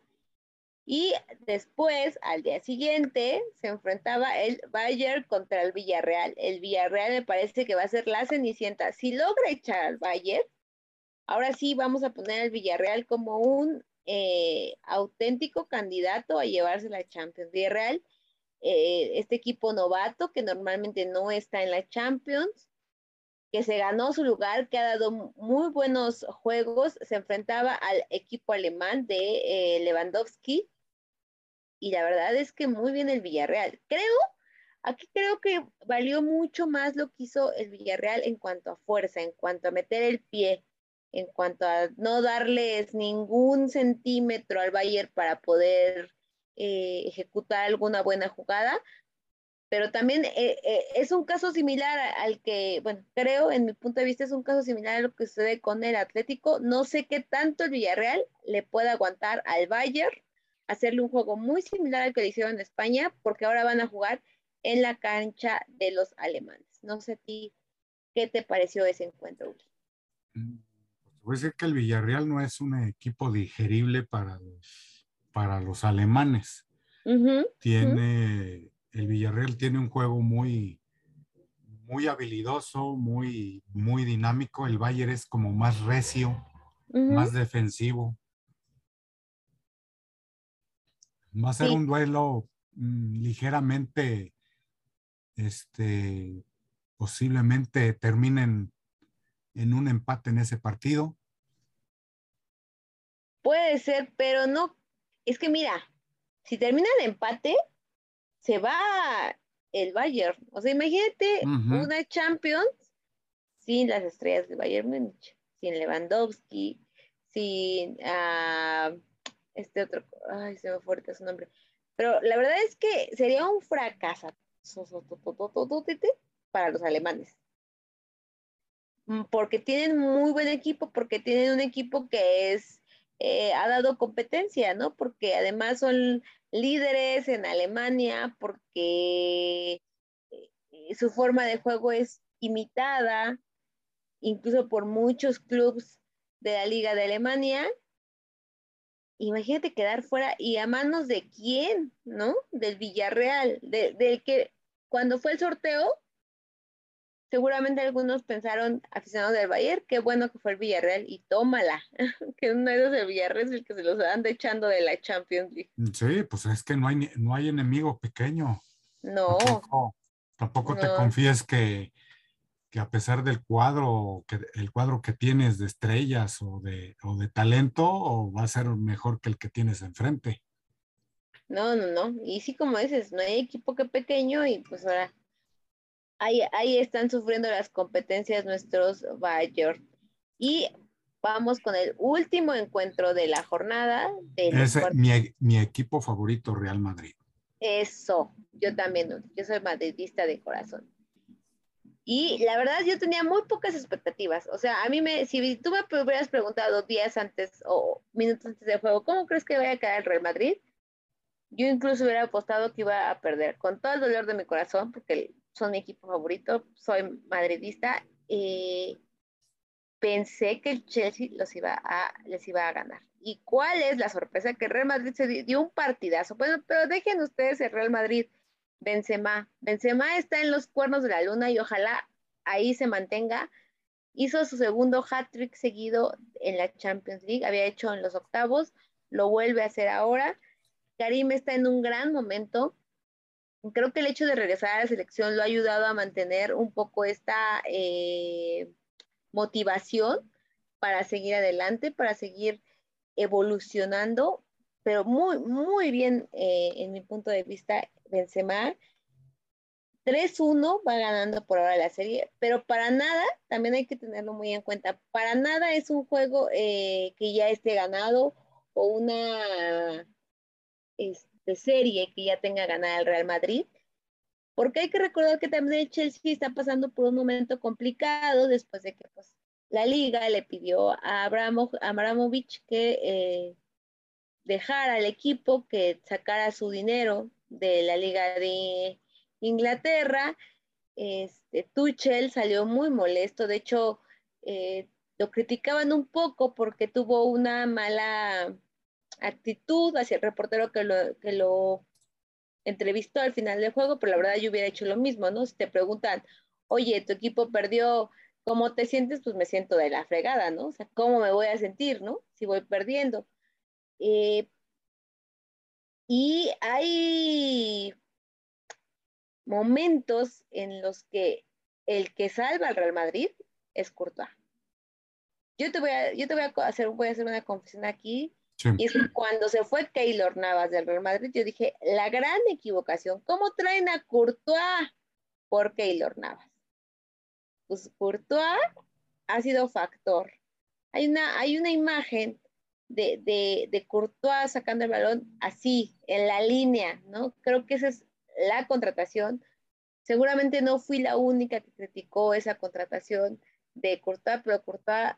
Y después, al día siguiente, se enfrentaba el Bayern contra el Villarreal. El Villarreal me parece que va a ser la cenicienta. Si logra echar al Bayern, ahora sí vamos a poner al Villarreal como un eh, auténtico candidato a llevarse la Champions. Villarreal, eh, este equipo novato que normalmente no está en la Champions, que se ganó su lugar, que ha dado muy buenos juegos, se enfrentaba al equipo alemán de eh, Lewandowski y la verdad es que muy bien el Villarreal. Creo, aquí creo que valió mucho más lo que hizo el Villarreal en cuanto a fuerza, en cuanto a meter el pie, en cuanto a no darles ningún centímetro al Bayern para poder eh, ejecutar alguna buena jugada. Pero también eh, eh, es un caso similar al que, bueno, creo en mi punto de vista es un caso similar a lo que sucede con el Atlético. No sé qué tanto el Villarreal le puede aguantar al Bayern hacerle un juego muy similar al que le hicieron en España, porque ahora van a jugar en la cancha de los alemanes. No sé a ti, ¿qué te pareció ese encuentro? Mm, pues voy a decir que el Villarreal no es un equipo digerible para los, para los alemanes. tiene, el Villarreal tiene un juego muy, muy habilidoso, muy, muy dinámico. El Bayern es como más recio, más defensivo. Va a ser un duelo mm, ligeramente, este, posiblemente terminen en un empate en ese partido. Puede ser, pero no. Es que mira, si termina el empate, se va el Bayern. O sea, imagínate una Champions sin las estrellas de Bayern Múnich, sin Lewandowski, sin uh, este otro, ay, se me fuerte su nombre. Pero la verdad es que sería un fracaso para los alemanes. Mm, porque tienen muy buen equipo, porque tienen un equipo que es, eh, ha dado competencia, ¿no? Porque además son líderes en Alemania, porque eh, su forma de juego es imitada, incluso por muchos clubes de la Liga de Alemania, imagínate quedar fuera y a manos de quién, ¿no? Del Villarreal, del que cuando fue el sorteo, seguramente algunos pensaron, aficionados del Bayern, qué bueno que fue el Villarreal y tómala, que uno de los Villarreal es el que se los anda echando de la Champions League. Sí, pues es que no hay, no hay enemigo pequeño. No. Tampoco, te confíes que, que, a pesar del cuadro, que el cuadro que tienes de estrellas o de, o de talento, o va a ser mejor que el que tienes enfrente. No, no, no. Y sí, como dices, no hay equipo que pequeño y pues ahora ahí, ahí están sufriendo las competencias nuestros Bayern. Y vamos con el último encuentro de la jornada. Es mi, mi, equipo favorito, Real Madrid. Eso, yo también, yo soy madridista de corazón. Y la verdad, yo tenía muy pocas expectativas. O sea, a mí me, si tú me hubieras preguntado días antes o minutos antes del juego, ¿cómo crees que vaya a quedar el Real Madrid? Yo incluso hubiera apostado que iba a perder, con todo el dolor de mi corazón, porque son mi equipo favorito, soy madridista, y pensé que el Chelsea los iba a, les iba a ganar. ¿Y cuál es la sorpresa? Que Real Madrid se dio un partidazo. Bueno, pero dejen ustedes el Real Madrid. Benzema. Benzema está en los cuernos de la luna y ojalá ahí se mantenga. Hizo su segundo hat-trick seguido en la Champions League. Había hecho en los octavos, lo vuelve a hacer ahora. Karim está en un gran momento. Creo que el hecho de regresar a la selección lo ha ayudado a mantener un poco esta eh, motivación para seguir adelante, para seguir evolucionando, pero muy, muy bien eh, en mi punto de vista, Benzema. 3-1 va ganando por ahora la serie, pero para nada, también hay que tenerlo muy en cuenta, para nada es un juego eh, que ya esté ganado o una este, serie que ya tenga ganada el Real Madrid, porque hay que recordar que también el Chelsea está pasando por un momento complicado después de que pues, la liga le pidió a Abramovich que eh, dejara al equipo, que sacara su dinero de la liga de Inglaterra. Este, Tuchel salió muy molesto, de hecho, eh, lo criticaban un poco porque tuvo una mala actitud hacia el reportero que lo, que lo entrevistó al final del juego, pero la verdad yo hubiera hecho lo mismo, ¿no? Si te preguntan, oye, tu equipo perdió, ¿cómo te sientes? Pues me siento de la fregada, ¿no? O sea, ¿cómo me voy a sentir, ¿no? Si voy perdiendo. Eh, y hay momentos en los que el que salva al Real Madrid es Courtois. Yo te voy yo te voy a hacer, voy a hacer una confesión aquí y es que cuando se fue Keylor Navas del Real Madrid, yo dije, la gran equivocación, ¿cómo traen a Courtois por Keylor Navas? Pues Courtois ha sido factor. Hay una, hay una imagen de, de, de Courtois sacando el balón así, en la línea, ¿no? Creo que esa es la contratación. Seguramente no fui la única que criticó esa contratación de Courtois, pero Courtois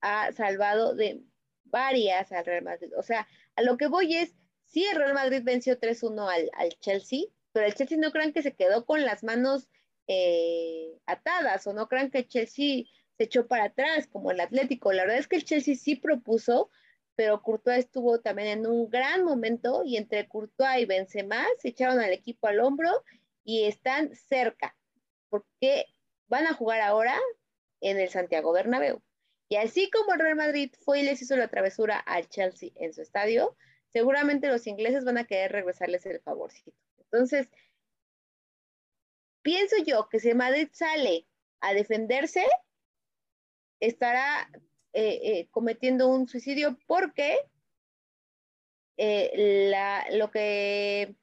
ha salvado de varias al Real Madrid. O sea, a lo que voy es, sí, el Real Madrid venció 3-1 al, al, Chelsea, pero el Chelsea no crean que se quedó con las manos eh, atadas o no crean que el Chelsea se echó para atrás como el Atlético. La verdad es que el Chelsea sí propuso, pero Courtois estuvo también en un gran momento y entre Courtois y Benzema se echaron al equipo al hombro y están cerca, porque van a jugar ahora en el Santiago Bernabéu. Y así como el Real Madrid fue y les hizo la travesura al Chelsea en su estadio, seguramente los ingleses van a querer regresarles el favorcito. Entonces, pienso yo que si Madrid sale a defenderse, estará eh, eh, cometiendo un suicidio porque eh, lo que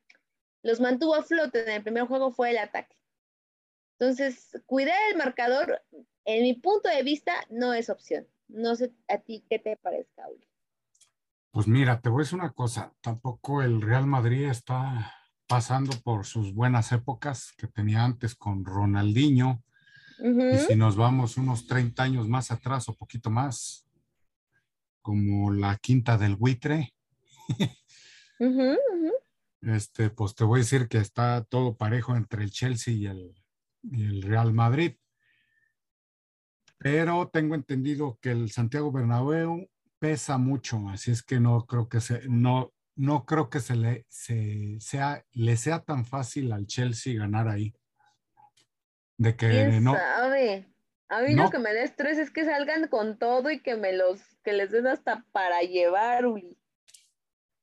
los mantuvo a flote en el primer juego fue el ataque. Entonces, cuidar el marcador en mi punto de vista, no es opción. No sé a ti qué te parezca, Uli. Pues mira, te voy a decir una cosa, tampoco el Real Madrid está pasando por sus buenas épocas que tenía antes con Ronaldinho. Y si nos vamos unos 30 años más atrás o poquito más, como la quinta del buitre, este, pues te voy a decir que está todo parejo entre el Chelsea y el, y el Real Madrid pero tengo entendido que el Santiago Bernabéu pesa mucho, así es que no creo que se, no, no creo que se le, sea, le sea tan fácil al Chelsea ganar ahí. De que no. Sabe? A mí lo que me da estrés es que salgan con todo y que me los, que les den hasta para llevar, Uli.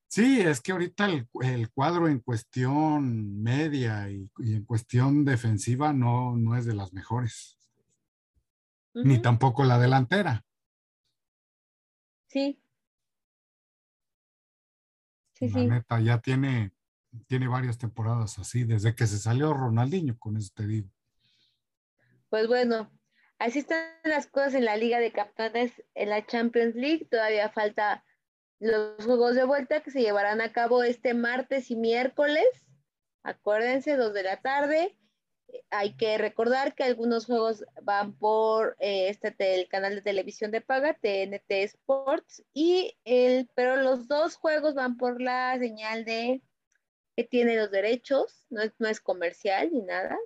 Sí, es que ahorita el, cuadro en cuestión media y, en cuestión defensiva no, no es de las mejores. Ni tampoco la delantera. Sí. Sí, la neta, ya tiene, tiene varias temporadas así, desde que se salió Ronaldinho, con eso te digo. Pues bueno, así están las cosas en la Liga de Capitanes, en la Champions League. Todavía falta los juegos de vuelta que se llevarán a cabo este martes y miércoles. Acuérdense, dos de la tarde. Hay que recordar que algunos juegos van por eh, este el canal de televisión de paga, TNT Sports, y el, pero los dos juegos van por la señal de que tiene los derechos, no es, no es comercial ni nada,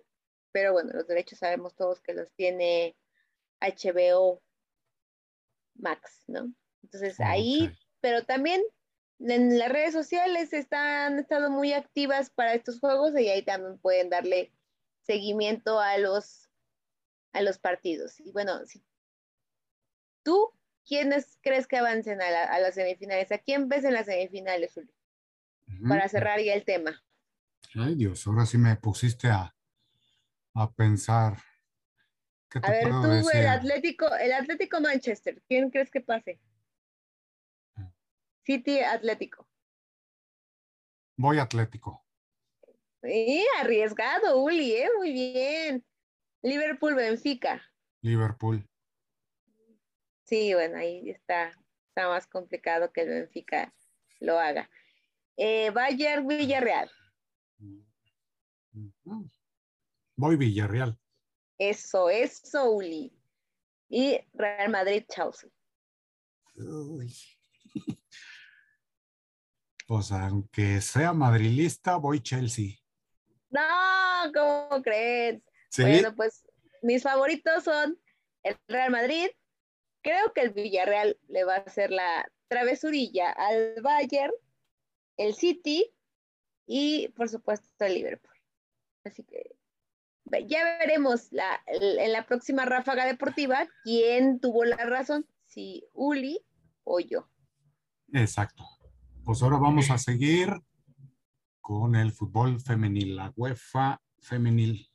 pero bueno, los derechos sabemos todos que los tiene HBO Max, ¿no? Entonces ahí pero también en las redes sociales están, estado muy activas para estos juegos y ahí también pueden darle seguimiento a los, a los partidos. Y bueno, si tú, ¿quiénes crees que avancen a, las semifinales? ¿A quién ves en las semifinales, Julio? Para cerrar ya el tema. Ay Dios, ahora sí me pusiste a, a pensar. a ver, tú, el Atlético, el Atlético Manchester, ¿quién crees que pase? City Atlético. Voy Atlético. Sí, arriesgado, Uli, ¿eh? muy bien. Liverpool, Benfica. Liverpool. Sí, bueno, ahí está, está más complicado que el Benfica lo haga. Eh, Bayern, Villarreal. Voy Villarreal. Eso, eso, Uli. Y Real Madrid, Chelsea. Uy. Pues aunque sea madrilista, voy Chelsea. No, ¿cómo crees? Bueno, pues mis favoritos son el Real Madrid. Creo que el Villarreal le va a hacer la travesurilla al Bayern, el City y por supuesto el Liverpool. Así que ya veremos la, en la próxima ráfaga deportiva quién tuvo la razón, si Uli o yo. Exacto pues ahora vamos a seguir con el fútbol femenil, la UEFA femenil.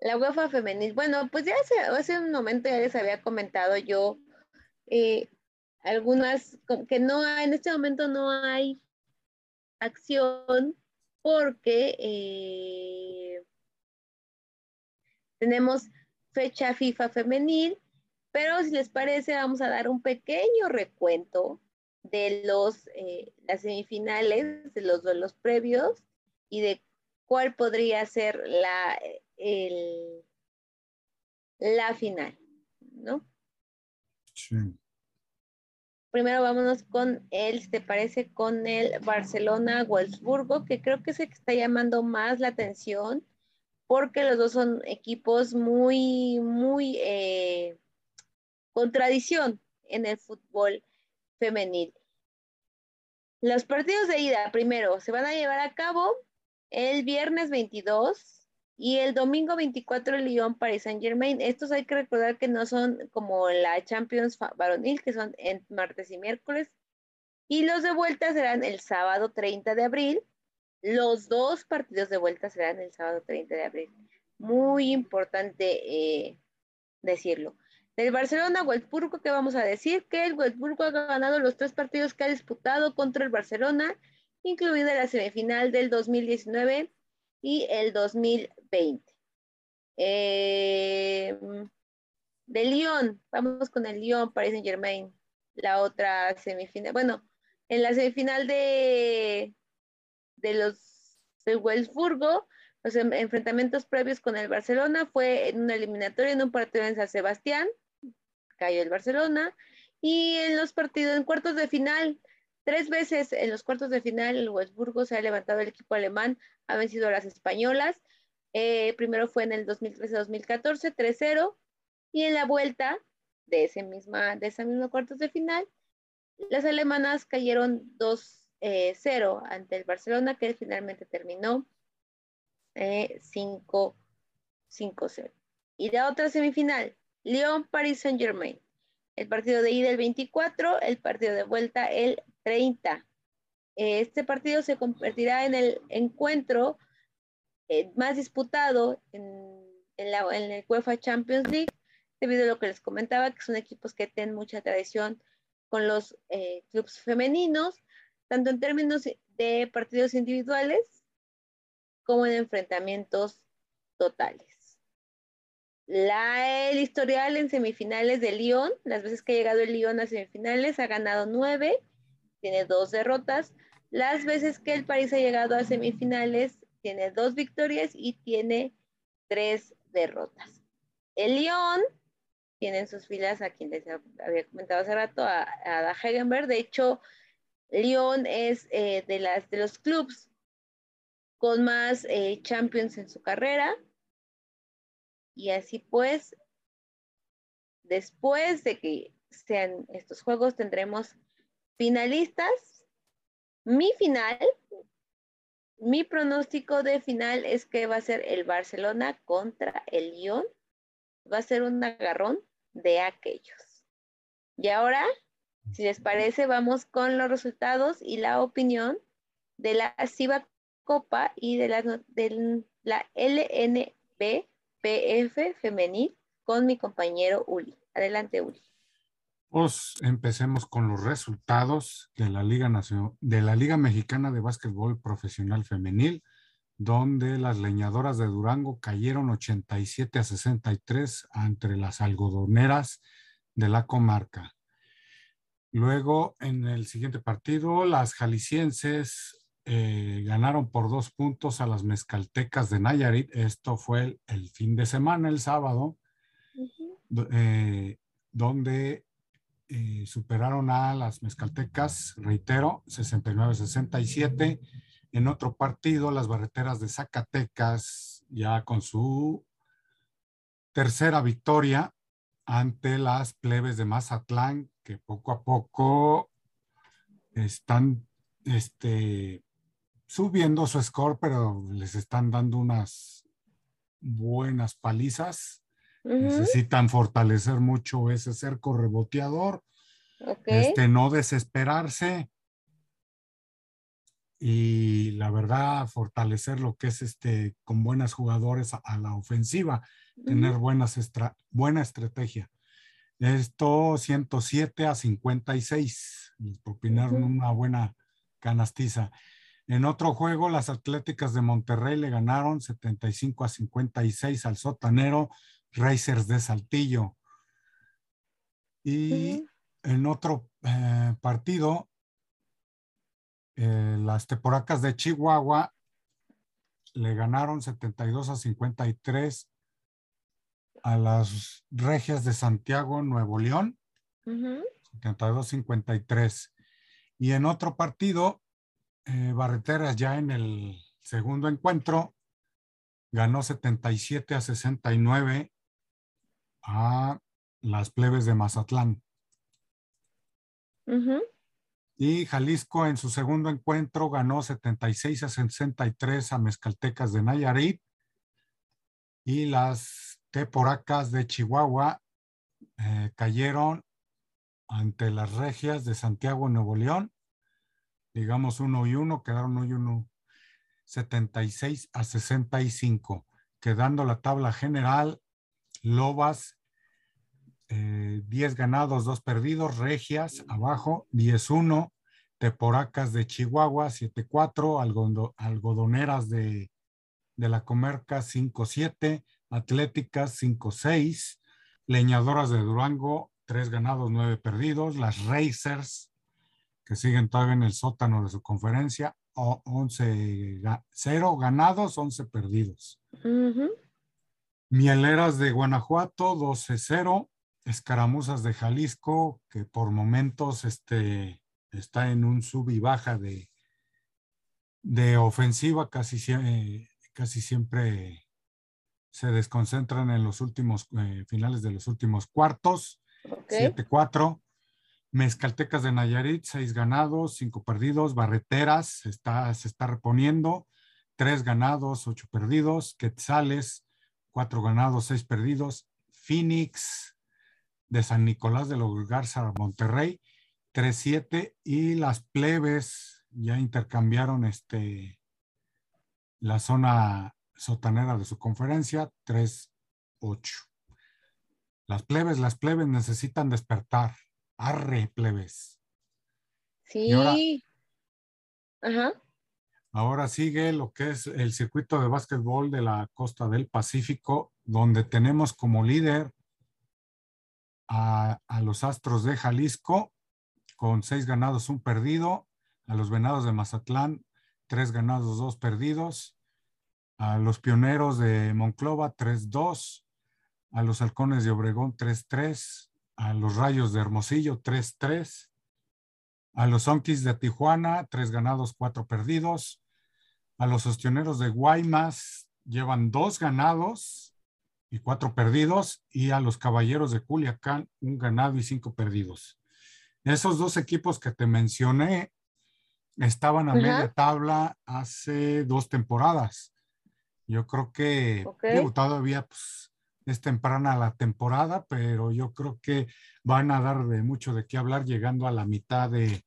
La UEFA femenil. Bueno, pues ya hace, un momento ya les había comentado yo eh, algunas, que no en este momento no hay acción porque eh, tenemos fecha FIFA femenil, pero si les parece vamos a dar un pequeño recuento de los, eh, las semifinales, de los duelos previos y de cuál podría ser la, el, la final, ¿no? Sí. Primero vámonos con el, ¿te parece? Con el Barcelona-Wolfsburgo, que creo que es el que está llamando más la atención, porque los dos son equipos muy, muy eh, con tradición en el fútbol femenil. Los partidos de ida, primero, se van a llevar a cabo el viernes 22 y el domingo 24 el Lyon Paris Saint Germain. Estos hay que recordar que no son como la Champions varonil, que son en martes y miércoles. Y los de vuelta serán el sábado 30 de abril. Los dos partidos de vuelta serán el sábado 30 de abril. Muy importante eh, decirlo. Del Barcelona Wolfsburgo, ¿qué vamos a decir? Que el Wolfsburgo ha ganado los tres partidos que ha disputado contra el Barcelona, incluida la semifinal del 2019 y el 2020. Eh, de Lyon, vamos con el Lyon, Paris Saint Germain, la otra semifinal. Bueno, en la semifinal de, de los del Wolfsburgo, los enfrentamientos previos con el Barcelona fue en una eliminatoria en un partido en San Sebastián, cayó el Barcelona. Y en los partidos, en cuartos de final, tres veces en los cuartos de final, el Wolfsburgo se ha levantado el equipo alemán, ha vencido a las españolas. Eh, primero fue en el 2013-2014, 3-0. Y en la vuelta de, ese misma, de esa misma cuartos de final, las alemanas cayeron 2-0 eh, ante el Barcelona, que finalmente terminó 5-0. Eh, y la otra semifinal, Lyon, Paris Saint Germain. El partido de ida el 24, el partido de vuelta el 30. este partido se convertirá en el encuentro eh, más disputado en, la, el UEFA Champions League, debido a lo que les comentaba, que son equipos que tienen mucha tradición con los eh, clubes femeninos, tanto en términos de partidos individuales como en enfrentamientos totales. El historial en semifinales de Lyon, las veces que ha llegado el Lyon a semifinales, ha ganado nueve, tiene dos derrotas. Las veces que el París ha llegado a semifinales, tiene dos victorias y tiene tres derrotas. El Lyon tiene en sus filas a quien les había comentado hace rato, a, a Hegenberg. De hecho, Lyon es eh, de, las, de los clubes con más eh, champions en su carrera. Y así pues, después de que sean estos juegos, tendremos finalistas. Mi final, mi pronóstico de final es que va a ser el Barcelona contra el Lyon. Va a ser un agarrón de aquellos. Y ahora, si les parece, vamos con los resultados y la opinión de la CIBA Copa y de la, de la LNBPF femenil con mi compañero Uli. Adelante, Uli. Pues empecemos con los resultados de la Liga Nacional, de la Liga Mexicana de Básquetbol Profesional Femenil donde las leñadoras de Durango cayeron 87 a 63 entre las algodoneras de la comarca. Luego, en el siguiente partido, las jaliscienses eh, ganaron por dos puntos a las mezcaltecas de Nayarit. Esto fue el, fin de semana, el sábado, eh, donde eh, superaron a las mezcaltecas, reitero, 69-67 en otro partido, las barreteras de Zacatecas, ya con su tercera victoria ante las plebes de Mazatlán, que poco a poco están este, subiendo su score, pero les están dando unas buenas palizas. Necesitan fortalecer mucho ese cerco reboteador, este, no desesperarse y la verdad fortalecer lo que es este con buenas jugadores a, la ofensiva, tener buenas buena estrategia. Esto 107 a 56, propinaron una buena canastiza. En otro juego, las Atléticas de Monterrey le ganaron 75 a 56 al sotanero Racers de Saltillo. Y en otro eh, partido, eh, las Teporacas de Chihuahua le ganaron 72 a 53 a las Regias de Santiago, Nuevo León, 72 a 53. Y en otro partido, eh, Barreteras ya en el segundo encuentro ganó 77 a 69 a las plebes de Mazatlán. Y Jalisco en su segundo encuentro ganó 76 a 63 a Mezcaltecas de Nayarit. Y las Teporacas de Chihuahua eh, cayeron ante las regias de Santiago, Nuevo León. Digamos uno y uno, quedaron uno y uno. 76 a 65, quedando la tabla general. Lobas 10 eh, ganados, 2 perdidos, Regias abajo, 10-1, Teporacas de Chihuahua, 7-4, Algodoneras de, de la Comerca, 5-7, Atléticas, 5-6, Leñadoras de Durango, 3 ganados, 9 perdidos, las Racers, que siguen todavía en el sótano de su conferencia, 11 0 ganados, 11 perdidos. Mieleras de Guanajuato, 12-0, escaramuzas de Jalisco, que por momentos este, está en un sub y baja de, de ofensiva, casi, casi siempre se desconcentran en los últimos eh, finales de los últimos cuartos. 7-4. Mezcaltecas de Nayarit, 6 ganados, 5 perdidos. Barreteras está, se está reponiendo, 3 ganados, 8 perdidos. Quetzales, 4 ganados, 6 perdidos. Phoenix, de San Nicolás de los Garza, Monterrey, 3-7 y las plebes ya intercambiaron este, la zona sotanera de su conferencia, 3-8. Las plebes, las plebes necesitan despertar. Arre, plebes. Sí. Ajá. Ahora sigue lo que es el circuito de básquetbol de la costa del Pacífico, donde tenemos como líder a, los Astros de Jalisco con seis ganados, un perdido, a los Venados de Mazatlán, tres ganados, dos perdidos, a los Pioneros de Monclova, 3-2, a los Halcones de Obregón, 3-3, a los Rayos de Hermosillo, 3-3, a los Onkis de Tijuana, tres ganados, cuatro perdidos, a los ostioneros de Guaymas llevan dos ganados y cuatro perdidos. Y a los caballeros de Culiacán un ganado y cinco perdidos. Esos dos equipos que te mencioné estaban a media tabla hace dos temporadas. Yo creo que todavía pues, es temprana la temporada, pero yo creo que van a dar de mucho de qué hablar llegando a la mitad de,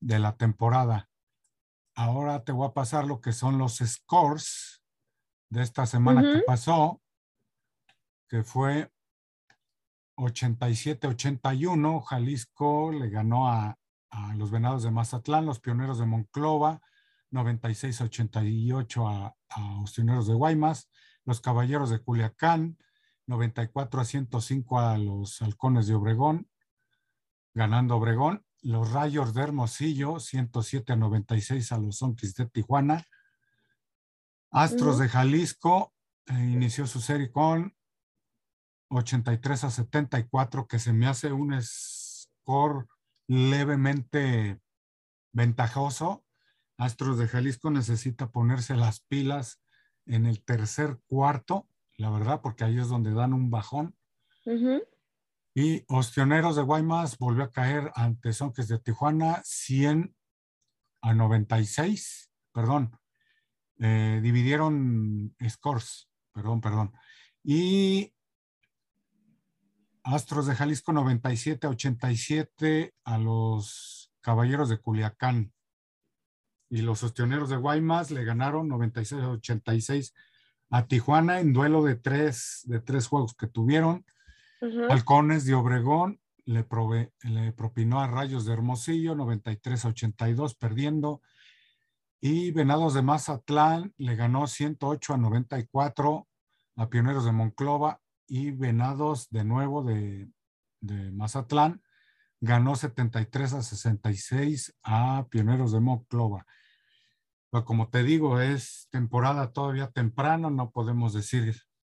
de la temporada. Ahora te voy a pasar lo que son los scores de esta semana que pasó, que fue 87-81. Jalisco le ganó a, los Venados de Mazatlán, los Pioneros de Monclova, 96-88 a, a los Pioneros de Guaymas, los Caballeros de Culiacán, 94 a 105 a los Halcones de Obregón, ganando Obregón, los Rayos de Hermosillo, 107 a 96 a los Zonkis de Tijuana. Astros de Jalisco eh, inició su serie con 83 a 74, que se me hace un score levemente ventajoso. Astros de Jalisco necesita ponerse las pilas en el tercer cuarto, la verdad, porque ahí es donde dan un bajón. Y Ostioneros de Guaymas volvió a caer ante Sonques de Tijuana 100 a 96, perdón, eh, dividieron scores, perdón, perdón. Y Astros de Jalisco 97 a 87 a los Caballeros de Culiacán. Y los Ostioneros de Guaymas le ganaron 96 a 86 a Tijuana en duelo de tres, de tres juegos que tuvieron. Halcones de Obregón le, le, propinó a Rayos de Hermosillo 93 a 82 perdiendo. Y Venados de Mazatlán le ganó 108 a 94 a Pioneros de Monclova. Y Venados de nuevo de, de Mazatlán ganó 73 a 66 a Pioneros de Monclova. Pero como te digo, es temporada todavía temprano, no podemos decir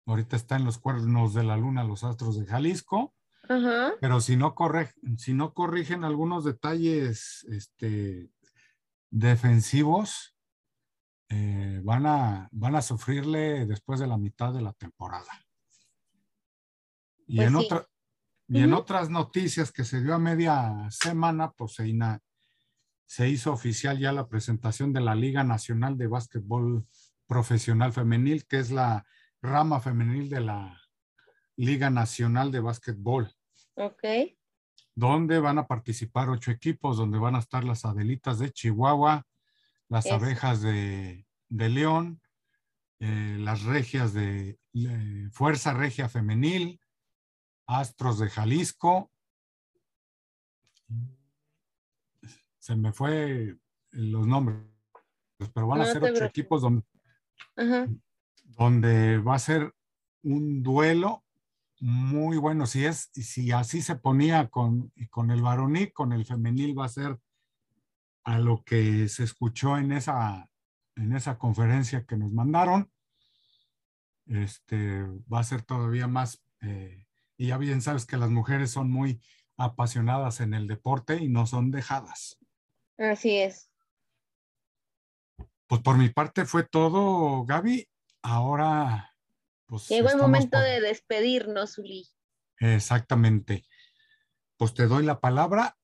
Ahorita está en los cuernos de la luna los Astros de Jalisco. Pero si no, si no corrigen algunos detalles este, defensivos, eh, van, a, van a sufrirle después de la mitad de la temporada. Y, pues en, otra, y en otras noticias que se dio a media semana, pues se, se hizo oficial ya la presentación de la Liga Nacional de Básquetbol Profesional Femenil, que es la rama femenil de la Liga Nacional de Básquetbol. Ok. Donde van a participar ocho equipos, donde van a estar las Adelitas de Chihuahua, las abejas de, León, eh, las regias de eh, Fuerza Regia Femenil, Astros de Jalisco. Se me fue los nombres, pero van a ser ocho equipos donde, donde va a ser un duelo muy bueno. Si es, si así se ponía con, con el varonil, con el femenil va a ser a lo que se escuchó en esa, en esa conferencia que nos mandaron. Este va a ser todavía más, eh, y ya bien sabes que las mujeres son muy apasionadas en el deporte y no son dejadas. Así es. Pues por mi parte fue todo, Gaby ahora, pues. Llegó el momento de despedirnos, Uli. Exactamente. Pues te doy la palabra.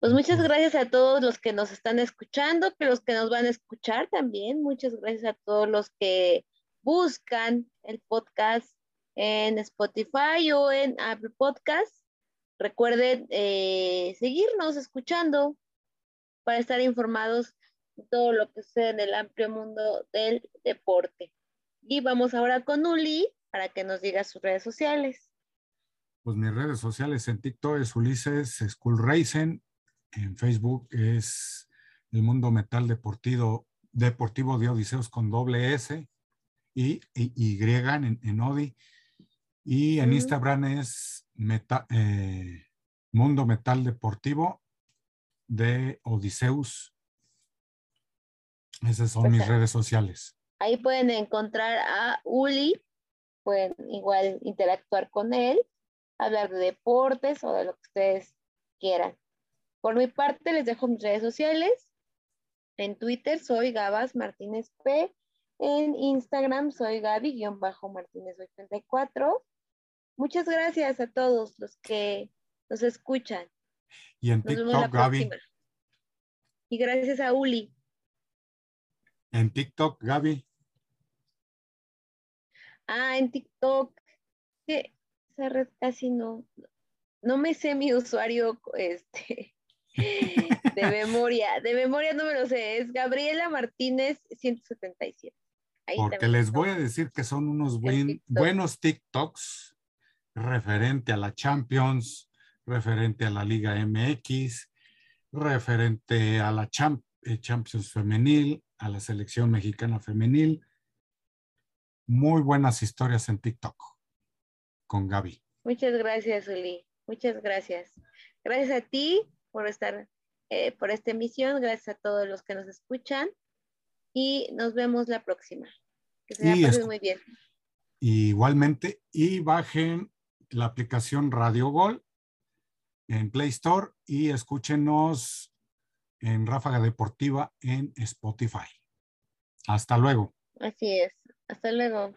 Pues muchas gracias a todos los que nos están escuchando, que los que nos van a escuchar también. Muchas gracias a todos los que buscan el podcast en Spotify o en Apple Podcast. Recuerden eh, seguirnos escuchando para estar informados de todo lo que sucede en el amplio mundo del deporte. Y vamos ahora con Uli para que nos diga sus redes sociales. Pues mis redes sociales en TikTok es Ulises School Racing, en Facebook es el Mundo Metal Deportivo, Deportivo de Odiseos con doble S y, Y en, en Odi. Y en Instagram es eh, Mundo Metal Deportivo de Odiseus. Esas son mis redes sociales. Ahí pueden encontrar a Uli, pueden igual interactuar con él hablar de deportes o de lo que ustedes quieran. Por mi parte, les dejo mis redes sociales. En Twitter soy Gabas Martínez P. En Instagram soy Gaby-Martínez 84. Muchas gracias a todos los que nos escuchan. Y en TikTok, Gaby. Y gracias a Uli. En TikTok, Gaby. Ah, en TikTok. Esa red casi no, no me sé mi usuario este, de memoria. De memoria no me lo sé, es Gabriela Martínez 177. Porque les voy a decir que son unos buenos TikToks referente a la Champions, referente a la Liga MX, referente a la eh, Champions femenil, a la selección mexicana femenil. Muy buenas historias en TikTok con Gaby. Muchas gracias, Uli. Muchas gracias. Gracias a ti por estar, eh, por esta emisión. Gracias a todos los que nos escuchan. Y nos vemos la próxima. Que se la muy bien. Igualmente, y bajen la aplicación Radio Gol en Play Store y escúchenos en Ráfaga Deportiva en Spotify. Hasta luego. Así es. Hasta luego.